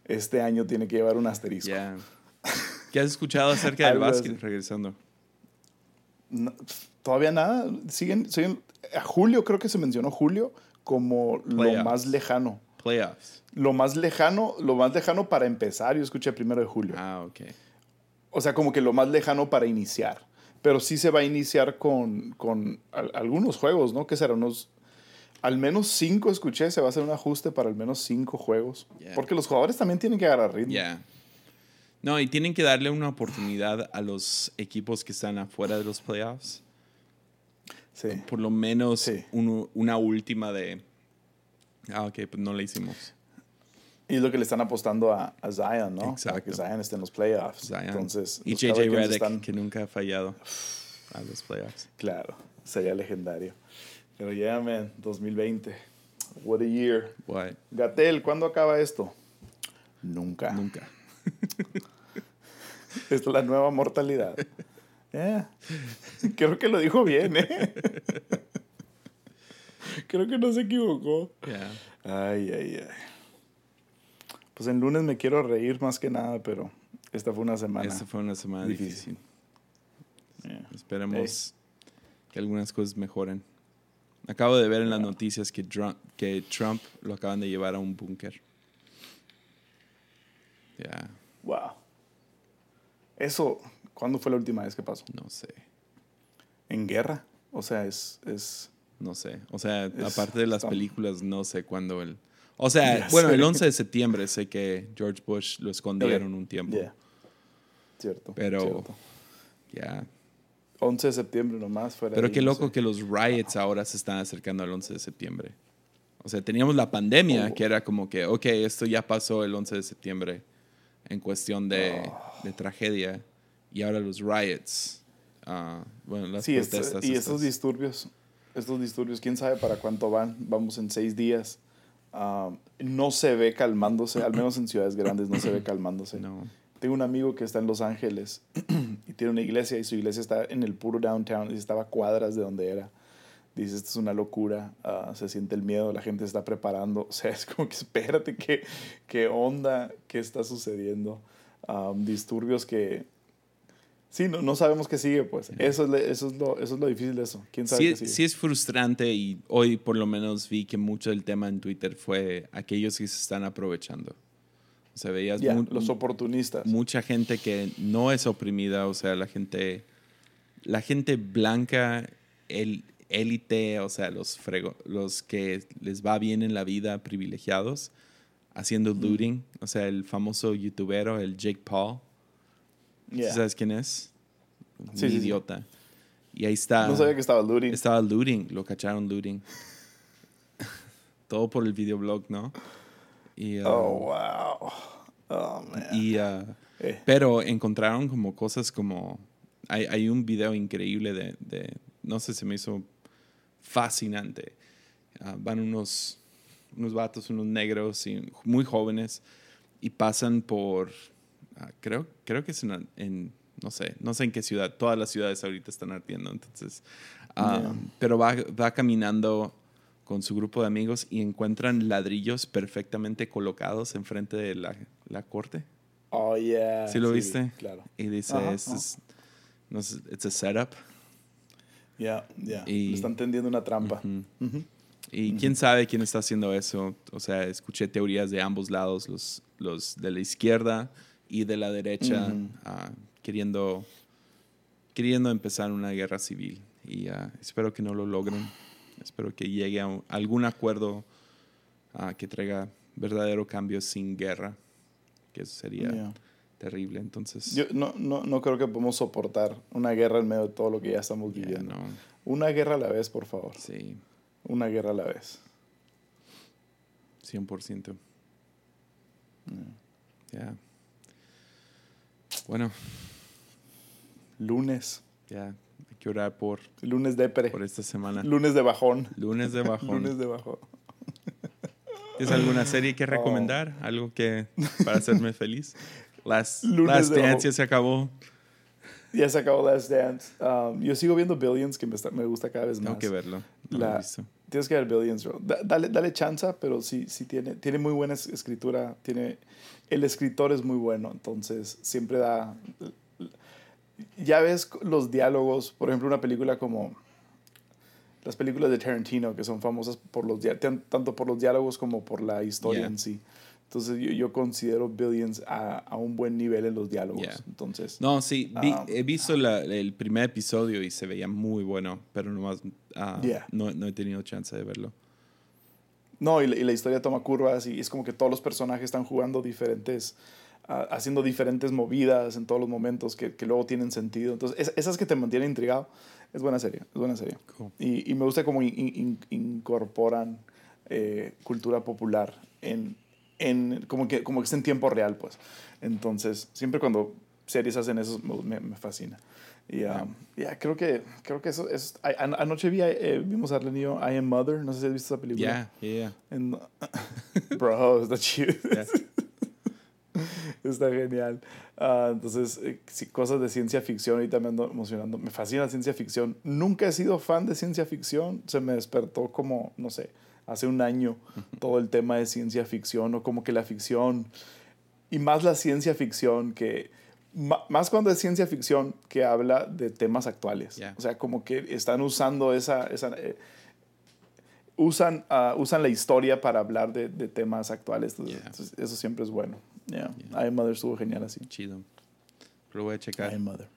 Speaker 2: Este año tiene que llevar un asterisco.
Speaker 1: Ya. ¿Qué has escuchado acerca del básquet? Regresando.
Speaker 2: No, todavía nada. Siguen, siguen. A julio, creo que se mencionó julio como lo más lejano.
Speaker 1: Playoffs.
Speaker 2: Lo más lejano, lo más lejano para empezar, yo escuché primero de julio.
Speaker 1: Ah, ok.
Speaker 2: O sea, como que lo más lejano para iniciar. Pero sí se va a iniciar con, con al- algunos juegos, ¿no? Que serán unos. Al menos cinco escuché, se va a hacer un ajuste para al menos cinco juegos.
Speaker 1: Yeah.
Speaker 2: Porque los jugadores también tienen que agarrar ritmo.
Speaker 1: No, y tienen que darle una oportunidad a los equipos que están afuera de los playoffs.
Speaker 2: Sí.
Speaker 1: Por lo menos
Speaker 2: Sí.
Speaker 1: una última de. Ah, ok, pues no la hicimos.
Speaker 2: Y es lo que le están apostando a, a Zion, ¿no? Para
Speaker 1: Exacto.
Speaker 2: que Zion esté en los playoffs.
Speaker 1: Zion.
Speaker 2: Entonces,
Speaker 1: y JJ Redick,
Speaker 2: están-
Speaker 1: que nunca ha fallado a los playoffs.
Speaker 2: Claro, sería legendario. Pero ya, man, 2020. What a year.
Speaker 1: What?
Speaker 2: Gatel, ¿cuándo acaba esto? Nunca.
Speaker 1: Nunca.
Speaker 2: Esta es la nueva mortalidad. Eh, Creo que lo dijo bien, ¿eh? Creo que no se equivocó.
Speaker 1: Ya.
Speaker 2: Ay, ay, ay. Pues en lunes me quiero reír más que nada, pero esta fue una semana.
Speaker 1: Esta fue una semana difícil.
Speaker 2: difícil. Yeah.
Speaker 1: Esperemos que algunas cosas mejoren. Acabo de ver en las noticias que Trump, que Trump lo acaban de llevar a un búnker. Ya,
Speaker 2: Wow. Eso, ¿cuándo fue la última vez que pasó?
Speaker 1: no sé.
Speaker 2: En guerra. O sea, es. es
Speaker 1: No sé. O sea,
Speaker 2: Es-
Speaker 1: aparte de las
Speaker 2: está-
Speaker 1: películas, no sé cuándo el. O sea,
Speaker 2: Ya
Speaker 1: bueno,
Speaker 2: sé.
Speaker 1: el 11 de septiembre sé que George Bush lo escondieron
Speaker 2: Ok.
Speaker 1: un tiempo.
Speaker 2: Yeah. Cierto.
Speaker 1: Pero-. Ya.
Speaker 2: 11 de septiembre nomás fuera.
Speaker 1: Pero
Speaker 2: ahí,
Speaker 1: qué
Speaker 2: no
Speaker 1: loco
Speaker 2: sé.
Speaker 1: que los riots ahora se están acercando al 11 de septiembre. O sea, teníamos la pandemia,
Speaker 2: Oh.
Speaker 1: que era como que, ok, esto ya pasó el 11 de septiembre en cuestión de,
Speaker 2: Oh.
Speaker 1: de tragedia. Y ahora los riots. ah, bueno, las
Speaker 2: Sí, es-
Speaker 1: protestas.
Speaker 2: y
Speaker 1: estas.
Speaker 2: estos disturbios, estos disturbios, quién sabe para cuánto van. Vamos en seis días. Ah, no se ve calmándose, al menos en ciudades grandes no se ve calmándose.
Speaker 1: No.
Speaker 2: Tengo un amigo que está en Los Ángeles y tiene una iglesia y su iglesia está en el puro downtown y estaba a cuadras de donde era. Dice, esto es una locura, ah, se siente el miedo, la gente se está preparando. O sea, es como que espérate, ¿qué, qué onda? ¿Qué está sucediendo? Ah, disturbios que... Sí, no, no sabemos qué sigue, pues. Eso es, eso, es lo, eso es lo difícil de eso. ¿Quién sabe
Speaker 1: Sí,
Speaker 2: qué sigue?
Speaker 1: sí es frustrante y hoy por lo menos vi que mucho del tema en Twitter fue aquellos que se están aprovechando. O sea, veías mu-
Speaker 2: los oportunistas.
Speaker 1: mucha gente que no es oprimida, o sea, la gente, la gente blanca, el élite, o sea, los frego- los que les va bien en la vida, privilegiados, haciendo looting, o sea, el famoso youtubero, el Jake Paul,
Speaker 2: Yeah.
Speaker 1: ¿sabes quién es? Un
Speaker 2: Sí, sí, sí.
Speaker 1: idiota. Y ahí está.
Speaker 2: No sabía que estaba looting.
Speaker 1: Estaba looting, lo cacharon looting. Todo por el videoblog, ¿no? Y, uh,
Speaker 2: Oh, wow. Oh, man.
Speaker 1: y, uh,
Speaker 2: Eh.
Speaker 1: pero encontraron como cosas como... Hay, hay un video increíble de, de- No sé, se me hizo fascinante. Ah, van unos, unos vatos, unos negros, y muy jóvenes, y pasan por... ah, creo, creo que es en, en- No sé, no sé en qué ciudad. Todas las ciudades ahorita están ardiendo, entonces... ah,
Speaker 2: Yeah.
Speaker 1: Pero va, va caminando con su grupo de amigos y encuentran ladrillos perfectamente colocados enfrente de la, la corte.
Speaker 2: Oh, yeah.
Speaker 1: ¿Sí lo viste?
Speaker 2: Claro.
Speaker 1: Y dice,
Speaker 2: Ajá,
Speaker 1: "This
Speaker 2: ajá.
Speaker 1: is- no sé, it's a setup.
Speaker 2: Ya, ya.
Speaker 1: Y-
Speaker 2: Le están tendiendo una trampa.
Speaker 1: Ujú.
Speaker 2: Ujú.
Speaker 1: Y quién sabe quién está haciendo eso. O sea, escuché teorías de ambos lados, los, los de la izquierda y de la derecha, ah, queriendo, queriendo empezar una guerra civil. Y ah, espero que no lo logren. Espero que llegue a algún acuerdo ah, que traiga verdadero cambio sin guerra, que eso sería
Speaker 2: Ya.
Speaker 1: terrible. Entonces,
Speaker 2: Yo no, no, no creo que podemos soportar una guerra en medio de todo lo que ya estamos
Speaker 1: ya,
Speaker 2: viviendo.
Speaker 1: no,
Speaker 2: Una guerra a la vez, por favor.
Speaker 1: sí,
Speaker 2: Una guerra a la vez.
Speaker 1: 100%. Ya. Bueno,
Speaker 2: Lunes.
Speaker 1: Ya, que orar por,
Speaker 2: Lunes de pre.
Speaker 1: por esta semana.
Speaker 2: Lunes de bajón.
Speaker 1: Lunes de bajón.
Speaker 2: Lunes de bajón.
Speaker 1: ¿Tienes alguna serie que recomendar? Algo que para hacerme feliz. Last,
Speaker 2: Lunes
Speaker 1: Last
Speaker 2: de
Speaker 1: Dance ya se acabó.
Speaker 2: Ya se acabó Last Dance. Um, yo sigo viendo Billions, que me, está- me gusta cada vez más.
Speaker 1: Tengo que verlo. No
Speaker 2: La-
Speaker 1: visto.
Speaker 2: Tienes que ver Billions, bro. Da- dale, dale chanza, pero sí, sí tiene, tiene muy buena es- escritura. Tiene, el escritor es muy bueno, entonces siempre da... Ya ves los diálogos, por ejemplo, una película como las películas de Tarantino, que son famosas por los, tanto por los diálogos como por la historia
Speaker 1: Yeah.
Speaker 2: en sí. Entonces yo, yo considero Billions a, a un buen nivel en los diálogos.
Speaker 1: Yeah.
Speaker 2: Entonces,
Speaker 1: No, sí, vi-
Speaker 2: Ah.
Speaker 1: he visto la- el primer episodio y se veía muy bueno, pero nomás ah,
Speaker 2: Yeah.
Speaker 1: no, no he tenido chance de verlo.
Speaker 2: No, y la, y la historia toma curvas y es como que todos los personajes están jugando diferentes, ah, haciendo diferentes movidas en todos los momentos que, que luego tienen sentido. Entonces, es- esas que te mantienen intrigado, es buena serie, es buena serie.
Speaker 1: Cool.
Speaker 2: Y, y me gusta cómo in- in- incorporan eh, cultura popular en, en como, que, como que es en tiempo real, pues. Entonces, siempre cuando series hacen eso, me, fascina. Y ah, ya, creo que, creo que eso es... anoche vi, eh, vimos a Arlen y yo, I Am Mother, no sé si has visto esa película.
Speaker 1: Ya, ya.
Speaker 2: En- Bro, está chido.
Speaker 1: Ya.
Speaker 2: Está genial. Ah, entonces, eh, sí, cosas de ciencia ficción, ahorita me ando emocionando. Me fascina la ciencia ficción. Nunca he sido fan de ciencia ficción. Se me despertó como, no sé, hace un año todo el tema de ciencia ficción o como que la ficción y más la ciencia ficción que más cuando es ciencia ficción que habla de temas actuales.
Speaker 1: Ya.
Speaker 2: O sea, como que están usando esa, esa eh, usan, ah, usan la historia para hablar de, de temas actuales. Entonces,
Speaker 1: Yeah.
Speaker 2: entonces, eso siempre es bueno. Yeah.
Speaker 1: Yeah.
Speaker 2: I Am Mother estuvo genial así.
Speaker 1: Chido. Lo voy a
Speaker 2: I
Speaker 1: checar.
Speaker 2: Am Mother.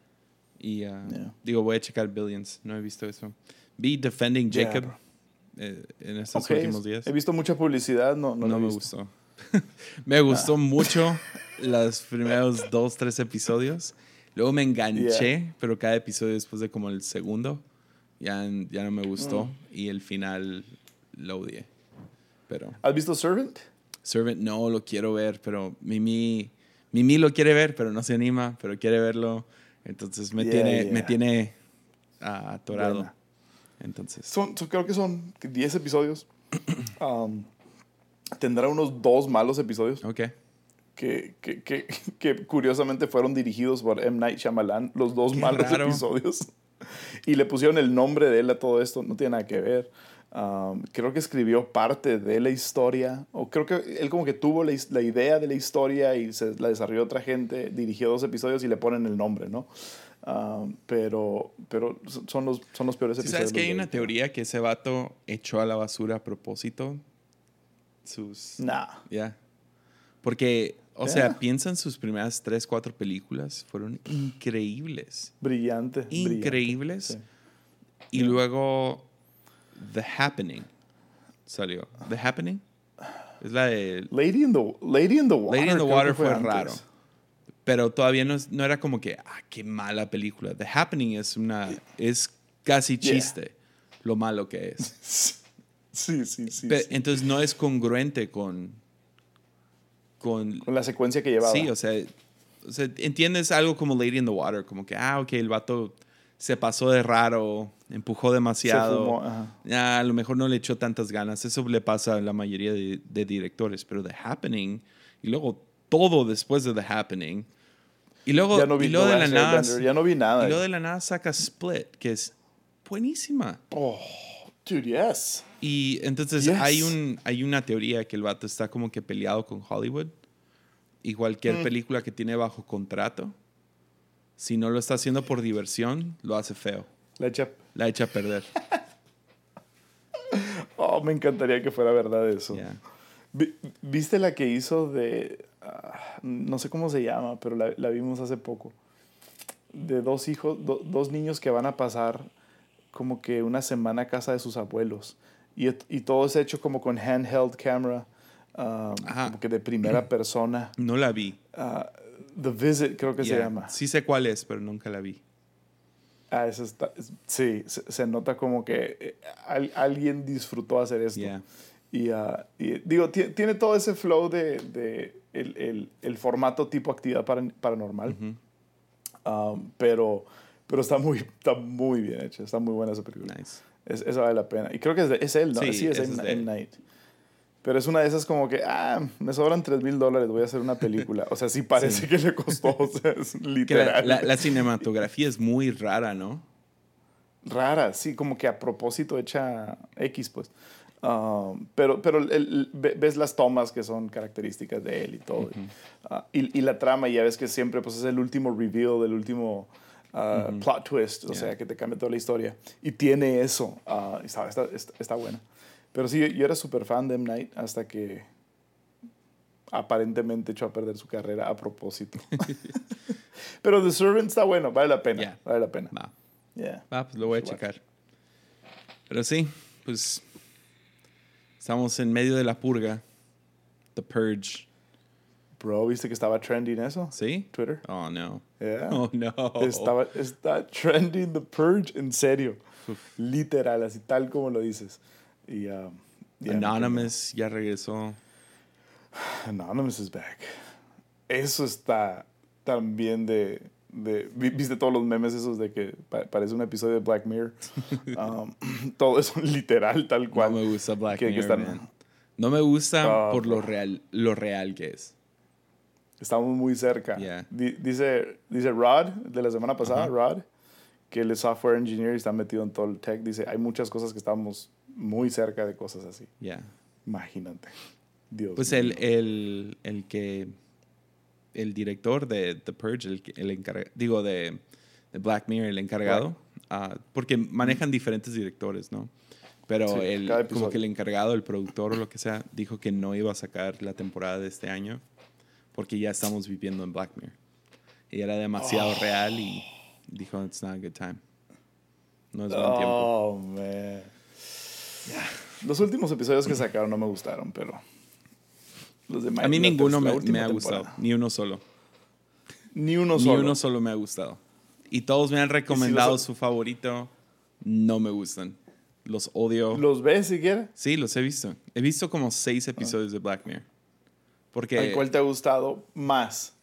Speaker 1: Y ah,
Speaker 2: Yeah.
Speaker 1: digo, voy a checar Billions. No he visto eso. Vi Defending Jacob eh, en estos
Speaker 2: Ok,
Speaker 1: últimos días.
Speaker 2: He visto mucha publicidad, no, no,
Speaker 1: No, me
Speaker 2: visto.
Speaker 1: gustó. me gustó mucho los primeros dos, tres episodios. Luego me enganché, pero cada episodio después de como el segundo ya, ya no me gustó.
Speaker 2: Mm.
Speaker 1: Y el final lo odié. Pero
Speaker 2: ¿Has visto Servant?
Speaker 1: Servant no lo quiero ver, pero Mimi, Mimi lo quiere ver, pero no se anima, pero quiere verlo. Entonces me
Speaker 2: Yeah,
Speaker 1: tiene,
Speaker 2: yeah.
Speaker 1: me tiene ah, atorado.
Speaker 2: Buena.
Speaker 1: Entonces,
Speaker 2: Son, son- creo que son 10 episodios. Um, tendrá unos dos malos episodios
Speaker 1: ok.
Speaker 2: que, que, que, que curiosamente fueron dirigidos por M. Night Shyamalan, los dos
Speaker 1: Qué
Speaker 2: malos
Speaker 1: raro.
Speaker 2: episodios. Y le pusieron el nombre de él a todo esto, no tiene nada que ver. Um, creo que escribió parte de la historia, o creo que él como que tuvo la, la idea de la historia y se la desarrolló otra gente, dirigió dos episodios y le ponen el nombre, ¿no? Um, pero pero son los, son los peores episodios.
Speaker 1: ¿Sabes que hay una teoría que ese vato echó a la basura a propósito? Sus...
Speaker 2: Nah.
Speaker 1: Ya. Porque, o
Speaker 2: Ya.
Speaker 1: sea, piensan sus primeras tres, cuatro películas. Fueron increíbles.
Speaker 2: Brillante. brillante.
Speaker 1: Increíbles.
Speaker 2: Sí.
Speaker 1: Y luego The Happening salió. The Happening es la de...
Speaker 2: Lady in the, Lady in the Water.
Speaker 1: Lady in the Water fue raro. Pero todavía no, es- no era como que, ah, qué mala película. The Happening es una... Es casi
Speaker 2: Yeah.
Speaker 1: chiste lo malo que es.
Speaker 2: Sí, sí, sí.
Speaker 1: Pe-
Speaker 2: sí.
Speaker 1: Entonces no es congruente con... Con...
Speaker 2: Con la secuencia que llevaba.
Speaker 1: Sí, o sea, o sea, entiendes algo como Lady in the Water, como que, ah, ok, el vato se pasó de raro, empujó demasiado. Ah, a lo mejor no le echó tantas ganas. Eso le pasa a la mayoría de, de directores. Pero The Happening, y luego todo después de The Happening, y luego,
Speaker 2: Ya no vi
Speaker 1: y luego
Speaker 2: no
Speaker 1: de la nada,
Speaker 2: Ya no vi nada.
Speaker 1: y luego de la nada saca Split, que es buenísima.
Speaker 2: Oh, dude, yes.
Speaker 1: Y entonces
Speaker 2: Yes.
Speaker 1: hay, un, hay una teoría que el vato está como que peleado con Hollywood. Y cualquier
Speaker 2: Mm.
Speaker 1: película que tiene bajo contrato, si no lo está haciendo por diversión, lo hace feo.
Speaker 2: La echa-
Speaker 1: La echa a perder.
Speaker 2: Oh, me encantaría que fuera verdad eso. ¿Viste la que hizo de... ah, no sé cómo se llama, pero la, la vimos hace poco. De dos hijos, do- dos niños que van a pasar como que una semana a casa de sus abuelos. Y, todo es hecho como con handheld camera, um, como que de primera persona.
Speaker 1: No la vi.
Speaker 2: Ah, The Visit creo que se llama.
Speaker 1: Sí sé cuál es, pero nunca la vi.
Speaker 2: Ah, eso está, es- sí, se, se nota como que eh, al- alguien disfrutó hacer esto.
Speaker 1: Ya.
Speaker 2: Y, ah, y digo, ti- tiene todo ese flow de, de el, el, el formato tipo actividad paran- paranormal.
Speaker 1: Ujú.
Speaker 2: Um, pero, Pero está muy, está muy bien hecha. Está muy buena esa película.
Speaker 1: Nice.
Speaker 2: Es, esa vale la pena. Y creo que es, de- es él, ¿no?
Speaker 1: Sí,
Speaker 2: Sí, es
Speaker 1: es él.
Speaker 2: M. Night. Pero es una de esas como que, ah, me sobran 3 mil dólares, voy a hacer una película. O sea, sí parece que le costó, o sea, es
Speaker 1: la,
Speaker 2: literal.
Speaker 1: la- la cinematografía es muy rara, ¿no?
Speaker 2: Rara, sí, como que a propósito hecha X, pues. Um, pero pero el- el- ve- ves las tomas que son características de él y todo. Ah, y, y la trama, ya ves que siempre pues, es el último reveal, el último ah, plot twist, o
Speaker 1: Yeah.
Speaker 2: sea, que te cambia toda la historia. Y tiene eso. ah, y está, está, está, está buena. Pero sí, yo, era súper fan de M. Night hasta que aparentemente echó a perder su carrera a propósito. pero The Servant está bueno, vale la pena.
Speaker 1: Yeah.
Speaker 2: Vale la pena.
Speaker 1: Va,
Speaker 2: Yeah.
Speaker 1: va, pues lo voy a
Speaker 2: Watch.
Speaker 1: checar. Pero sí, pues estamos en medio de la purga. The Purge.
Speaker 2: Bro, ¿viste que estaba trending eso?
Speaker 1: ¿Sí?
Speaker 2: Twitter.
Speaker 1: Oh, no.
Speaker 2: Yeah.
Speaker 1: Oh, no.
Speaker 2: Estaba, está trending The Purge, en serio. Literal, así tal como lo dices. Y, um, yeah,
Speaker 1: Anonymous ya regresó.
Speaker 2: Anonymous is back. Eso está también de, de... vi- ¿Viste todos los memes esos de que pa- parece un episodio de Black Mirror? Um, todo eso literal, tal
Speaker 1: No
Speaker 2: cual.
Speaker 1: me gusta Black
Speaker 2: que- que
Speaker 1: Mirror,
Speaker 2: están-
Speaker 1: man. No me gusta
Speaker 2: Ah,
Speaker 1: por lo real, lo real que es.
Speaker 2: Estamos muy cerca.
Speaker 1: Yeah.
Speaker 2: Di- dice, dice Rod, de la semana pasada. Rod, que es software engineer y está metido en todo el tech. Dice, hay muchas cosas que estamos muy cerca de cosas así.
Speaker 1: Ya.
Speaker 2: Imagínate. Dios
Speaker 1: Pues el, el, el que. El director de The Purge, el, el encargado. Digo, de, de Black Mirror, el encargado. ah, porque manejan diferentes directores, ¿no? Pero
Speaker 2: Sí,
Speaker 1: el, como que el encargado, el productor o lo que sea, dijo que no iba a sacar la temporada de este año porque ya estamos viviendo en Black Mirror. Y era demasiado
Speaker 2: Oh.
Speaker 1: real y dijo, it's not a good time. No es buen tiempo.
Speaker 2: Oh, man. Los últimos episodios que sacaron no me gustaron, pero... Los de
Speaker 1: A mí ninguno me, ha
Speaker 2: temporada.
Speaker 1: gustado, ni uno solo.
Speaker 2: Ni uno
Speaker 1: Ni
Speaker 2: solo.
Speaker 1: uno solo me ha gustado. Y todos me han recomendado su favorito. No me gustan. Los odio.
Speaker 2: ¿Los ves siquiera?
Speaker 1: Sí, los he visto. He visto como seis episodios de Black Mirror. Porque
Speaker 2: ¿El cuál te ha gustado más?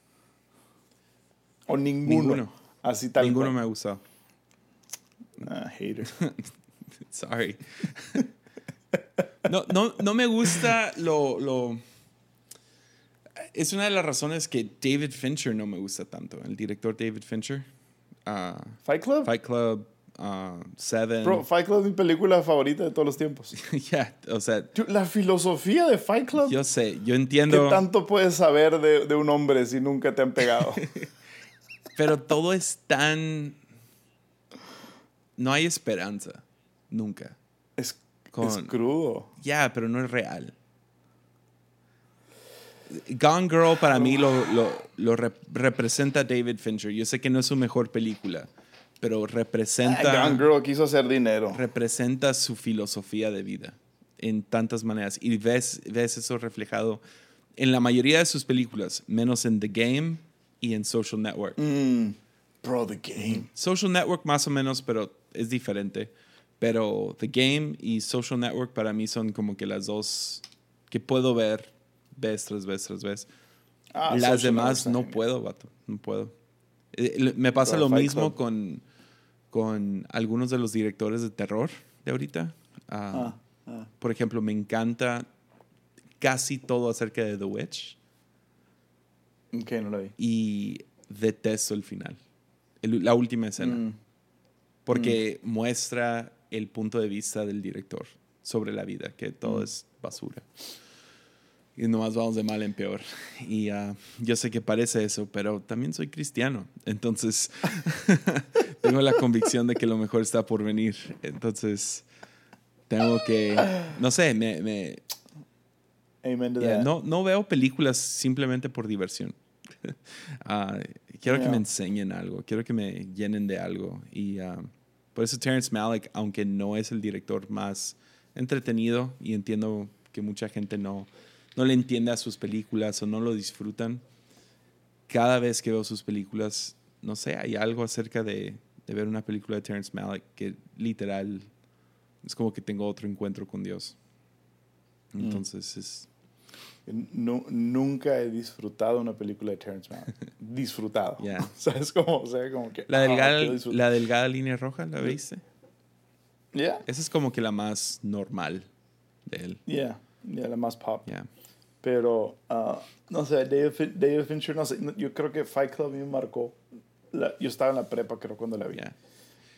Speaker 2: ¿O ninguno?
Speaker 1: Ninguno.
Speaker 2: Así tal
Speaker 1: ninguno
Speaker 2: cual.
Speaker 1: me ha gustado.
Speaker 2: Ah, hater.
Speaker 1: Sorry. no, no, no me gusta lo, lo... Es una de las razones que David Fincher no me gusta tanto. El director David Fincher. ah,
Speaker 2: ¿Fight Club?
Speaker 1: Fight Club, ah, Seven.
Speaker 2: Bro, Fight Club es mi película favorita de todos los tiempos.
Speaker 1: Ya, o sea,
Speaker 2: La filosofía de Fight Club.
Speaker 1: yo sé, yo
Speaker 2: ¿Qué
Speaker 1: entiendo,
Speaker 2: tanto puedes saber de, de un hombre si nunca te han pegado?
Speaker 1: pero todo es tan... No hay esperanza, nunca.
Speaker 2: es,
Speaker 1: Con-
Speaker 2: es crudo.
Speaker 1: Ya, pero no es real. Gone Girl para mí lo, lo, lo rep- representa David Fincher. Yo sé que no es su mejor película, pero representa,
Speaker 2: Ah, Gone Girl quiso hacer dinero.
Speaker 1: representa su filosofía de vida en tantas maneras. Y ves, ves eso reflejado en la mayoría de sus películas, menos en The Game y en Social Network.
Speaker 2: Mm, bro, the game.
Speaker 1: Social Network más o menos, pero es diferente. Pero The Game y Social Network para mí son como que las dos que puedo ver vez tras vez tras vez.
Speaker 2: Ah,
Speaker 1: las demás no puedo, vato. No puedo. Eh, Me pasa lo mismo con, con algunos de los directores de terror de ahorita.
Speaker 2: Ah,
Speaker 1: Ah,
Speaker 2: ah.
Speaker 1: Por ejemplo, me encanta casi todo acerca de The Witch
Speaker 2: Ok, no lo vi.
Speaker 1: y detesto el final. El- la última escena.
Speaker 2: Mm,
Speaker 1: Porque muestra el punto de vista del director sobre la vida, que todo
Speaker 2: Mm.
Speaker 1: es basura. Y nomás vamos de mal en peor. Y ah, yo sé que parece eso, pero también soy cristiano. Entonces, tengo la convicción de que lo mejor está por venir. Entonces, tengo que, no sé, me, me-
Speaker 2: Amen to
Speaker 1: Yeah,
Speaker 2: that.
Speaker 1: no, no veo películas simplemente por diversión. Ah, quiero que me enseñen algo, quiero que me llenen de algo. Y ah, por eso Terrence Malick, aunque no es el director más entretenido, y entiendo que mucha gente no, no le entiende a sus películas o no lo disfrutan, cada vez que veo sus películas, no sé, hay algo acerca de, de ver una película de Terrence Malick que literal es como que tengo otro encuentro con Dios.
Speaker 2: Mm.
Speaker 1: Entonces es
Speaker 2: Nu- nunca he disfrutado una película de Terrence Malick. Disfrutado.
Speaker 1: Yeah.
Speaker 2: ¿Sabes cómo? O sea, como que.
Speaker 1: La
Speaker 2: ah,
Speaker 1: delgada, la delgada línea roja, ¿la viste?
Speaker 2: Yeah,
Speaker 1: Esa es como que la más normal de él.
Speaker 2: yeah, yeah, la más pop.
Speaker 1: Yeah.
Speaker 2: Pero, ah, no sé, David, David Fincher, no sé, no- yo creo que Fight Club me marcó. La- yo estaba en la prepa, creo, cuando la vi.
Speaker 1: Yeah.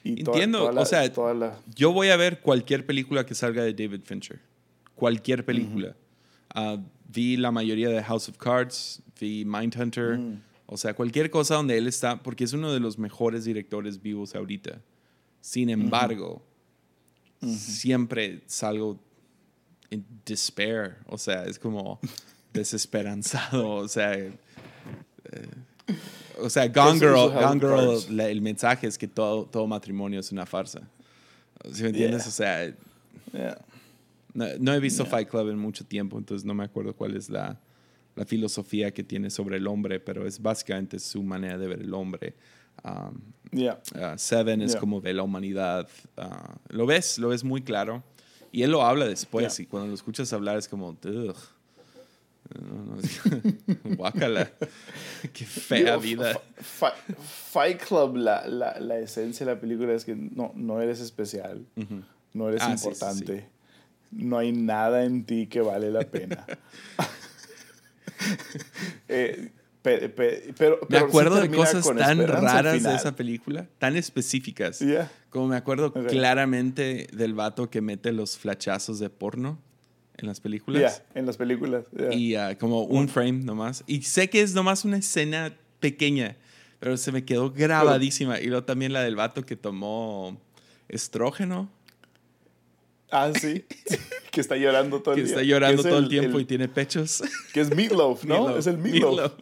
Speaker 2: Y toda-
Speaker 1: Entiendo,
Speaker 2: toda la-
Speaker 1: o sea,
Speaker 2: toda la-
Speaker 1: Yo voy a ver cualquier película que salga de David Fincher. Cualquier película. Ah, vi la mayoría de House of Cards, vi Mindhunter.
Speaker 2: Mm.
Speaker 1: O sea, cualquier cosa donde él está, porque es uno de los mejores directores vivos ahorita. Sin embargo, siempre salgo en despair. O sea, es como desesperanzado. O sea, eh, o sea, Gone Girl, Gone Girl, la- el mensaje es que todo, todo matrimonio es una farsa. ¿Sí me entiendes?
Speaker 2: Yeah.
Speaker 1: O sea,
Speaker 2: yeah.
Speaker 1: No, no he visto Fight Club en mucho tiempo, entonces no me acuerdo cuál es la, la filosofía que tiene sobre el hombre, pero es básicamente su manera de ver el hombre. Um,
Speaker 2: Yeah.
Speaker 1: uh, Seven es
Speaker 2: Yeah.
Speaker 1: como ve la humanidad. uh, lo ves, lo ves muy claro. Y él lo habla después,
Speaker 2: Yeah.
Speaker 1: y cuando lo escuchas hablar es como, "Ugh". No, no, guácala. Qué fea
Speaker 2: Digo,
Speaker 1: vida.
Speaker 2: Fi- Fi- Fight Club, la, la, la esencia de la película es que no, no eres especial, no eres
Speaker 1: Ah, sí, sí,
Speaker 2: importante, no hay nada en ti que vale la pena. Eh, pe- pe- pero,
Speaker 1: Me
Speaker 2: pero sí
Speaker 1: acuerdo de cosas tan raras de esa película, tan específicas.
Speaker 2: Yeah.
Speaker 1: Como me acuerdo
Speaker 2: Ok.
Speaker 1: claramente del vato que mete los flachazos de porno en las películas.
Speaker 2: Yeah, en las películas. yeah.
Speaker 1: Y ah, como un frame nomás. Y sé que es nomás una escena pequeña, pero se me quedó grabadísima. Y luego también la del vato que tomó estrógeno,
Speaker 2: Ah, sí. que está llorando todo
Speaker 1: que
Speaker 2: el día.
Speaker 1: está llorando
Speaker 2: es
Speaker 1: todo el tiempo y tiene pechos.
Speaker 2: Que es Meatloaf, ¿no?
Speaker 1: Meatloaf,
Speaker 2: Es el Meatloaf.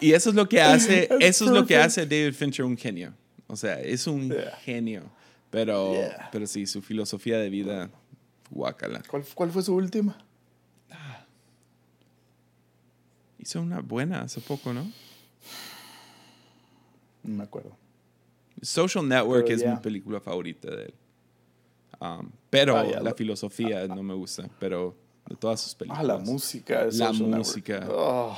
Speaker 1: y eso es lo que hace,
Speaker 2: That's
Speaker 1: eso es lo que hace David Fincher un genio. O sea, es un
Speaker 2: Yeah.
Speaker 1: genio. Pero,
Speaker 2: Yeah.
Speaker 1: pero sí, su filosofía de vida, guácala.
Speaker 2: ¿Cuál, ¿Cuál fue su última?
Speaker 1: Hizo una buena hace poco, ¿no?
Speaker 2: No me acuerdo.
Speaker 1: Social Network
Speaker 2: Pero
Speaker 1: es mi película favorita de él. Um, pero
Speaker 2: Ah,
Speaker 1: la
Speaker 2: lo-
Speaker 1: filosofía no me gusta, pero de todas sus
Speaker 2: Ah,
Speaker 1: películas.
Speaker 2: la música. de
Speaker 1: La
Speaker 2: Social
Speaker 1: música.
Speaker 2: Oh.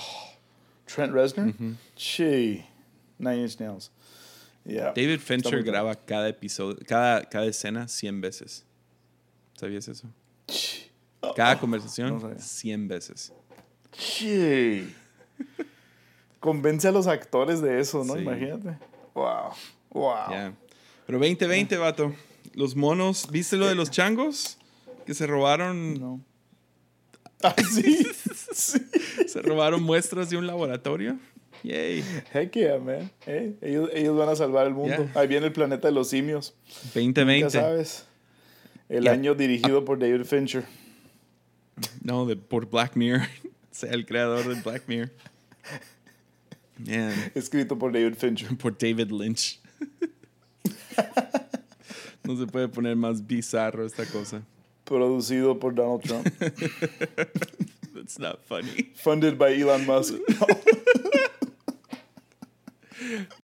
Speaker 2: Trent Reznor. Chi. Nine Inch Nails. Yeah.
Speaker 1: David Fincher graba cada episodio, cada, cada escena 100 veces. ¿Sabías eso? Cada
Speaker 2: no
Speaker 1: conversación
Speaker 2: sabía.
Speaker 1: 100 veces.
Speaker 2: Chi. Convence a los actores de eso, ¿no?
Speaker 1: Sí.
Speaker 2: Imagínate. Wow. Wow.
Speaker 1: Ya. Pero 2020, vato. Los monos, ¿viste lo de los changos? Que se robaron,
Speaker 2: No. Ah, sí. sí.
Speaker 1: se robaron muestras de un laboratorio. Yay.
Speaker 2: Heck yeah, man. Ellos, ellos van a salvar el mundo.
Speaker 1: Yeah.
Speaker 2: Ahí viene el planeta de los simios. Ya
Speaker 1: 2020.
Speaker 2: sabes. El
Speaker 1: Yeah.
Speaker 2: año dirigido por David Fincher.
Speaker 1: No, de, por Black Mirror. sea el creador de Black Mirror. Man,
Speaker 2: Escrito por David Fincher.
Speaker 1: por David Lynch. no se puede poner más bizarro esta cosa.
Speaker 2: Producido por Donald Trump.
Speaker 1: That's not funny.
Speaker 2: Funded by Elon Musk.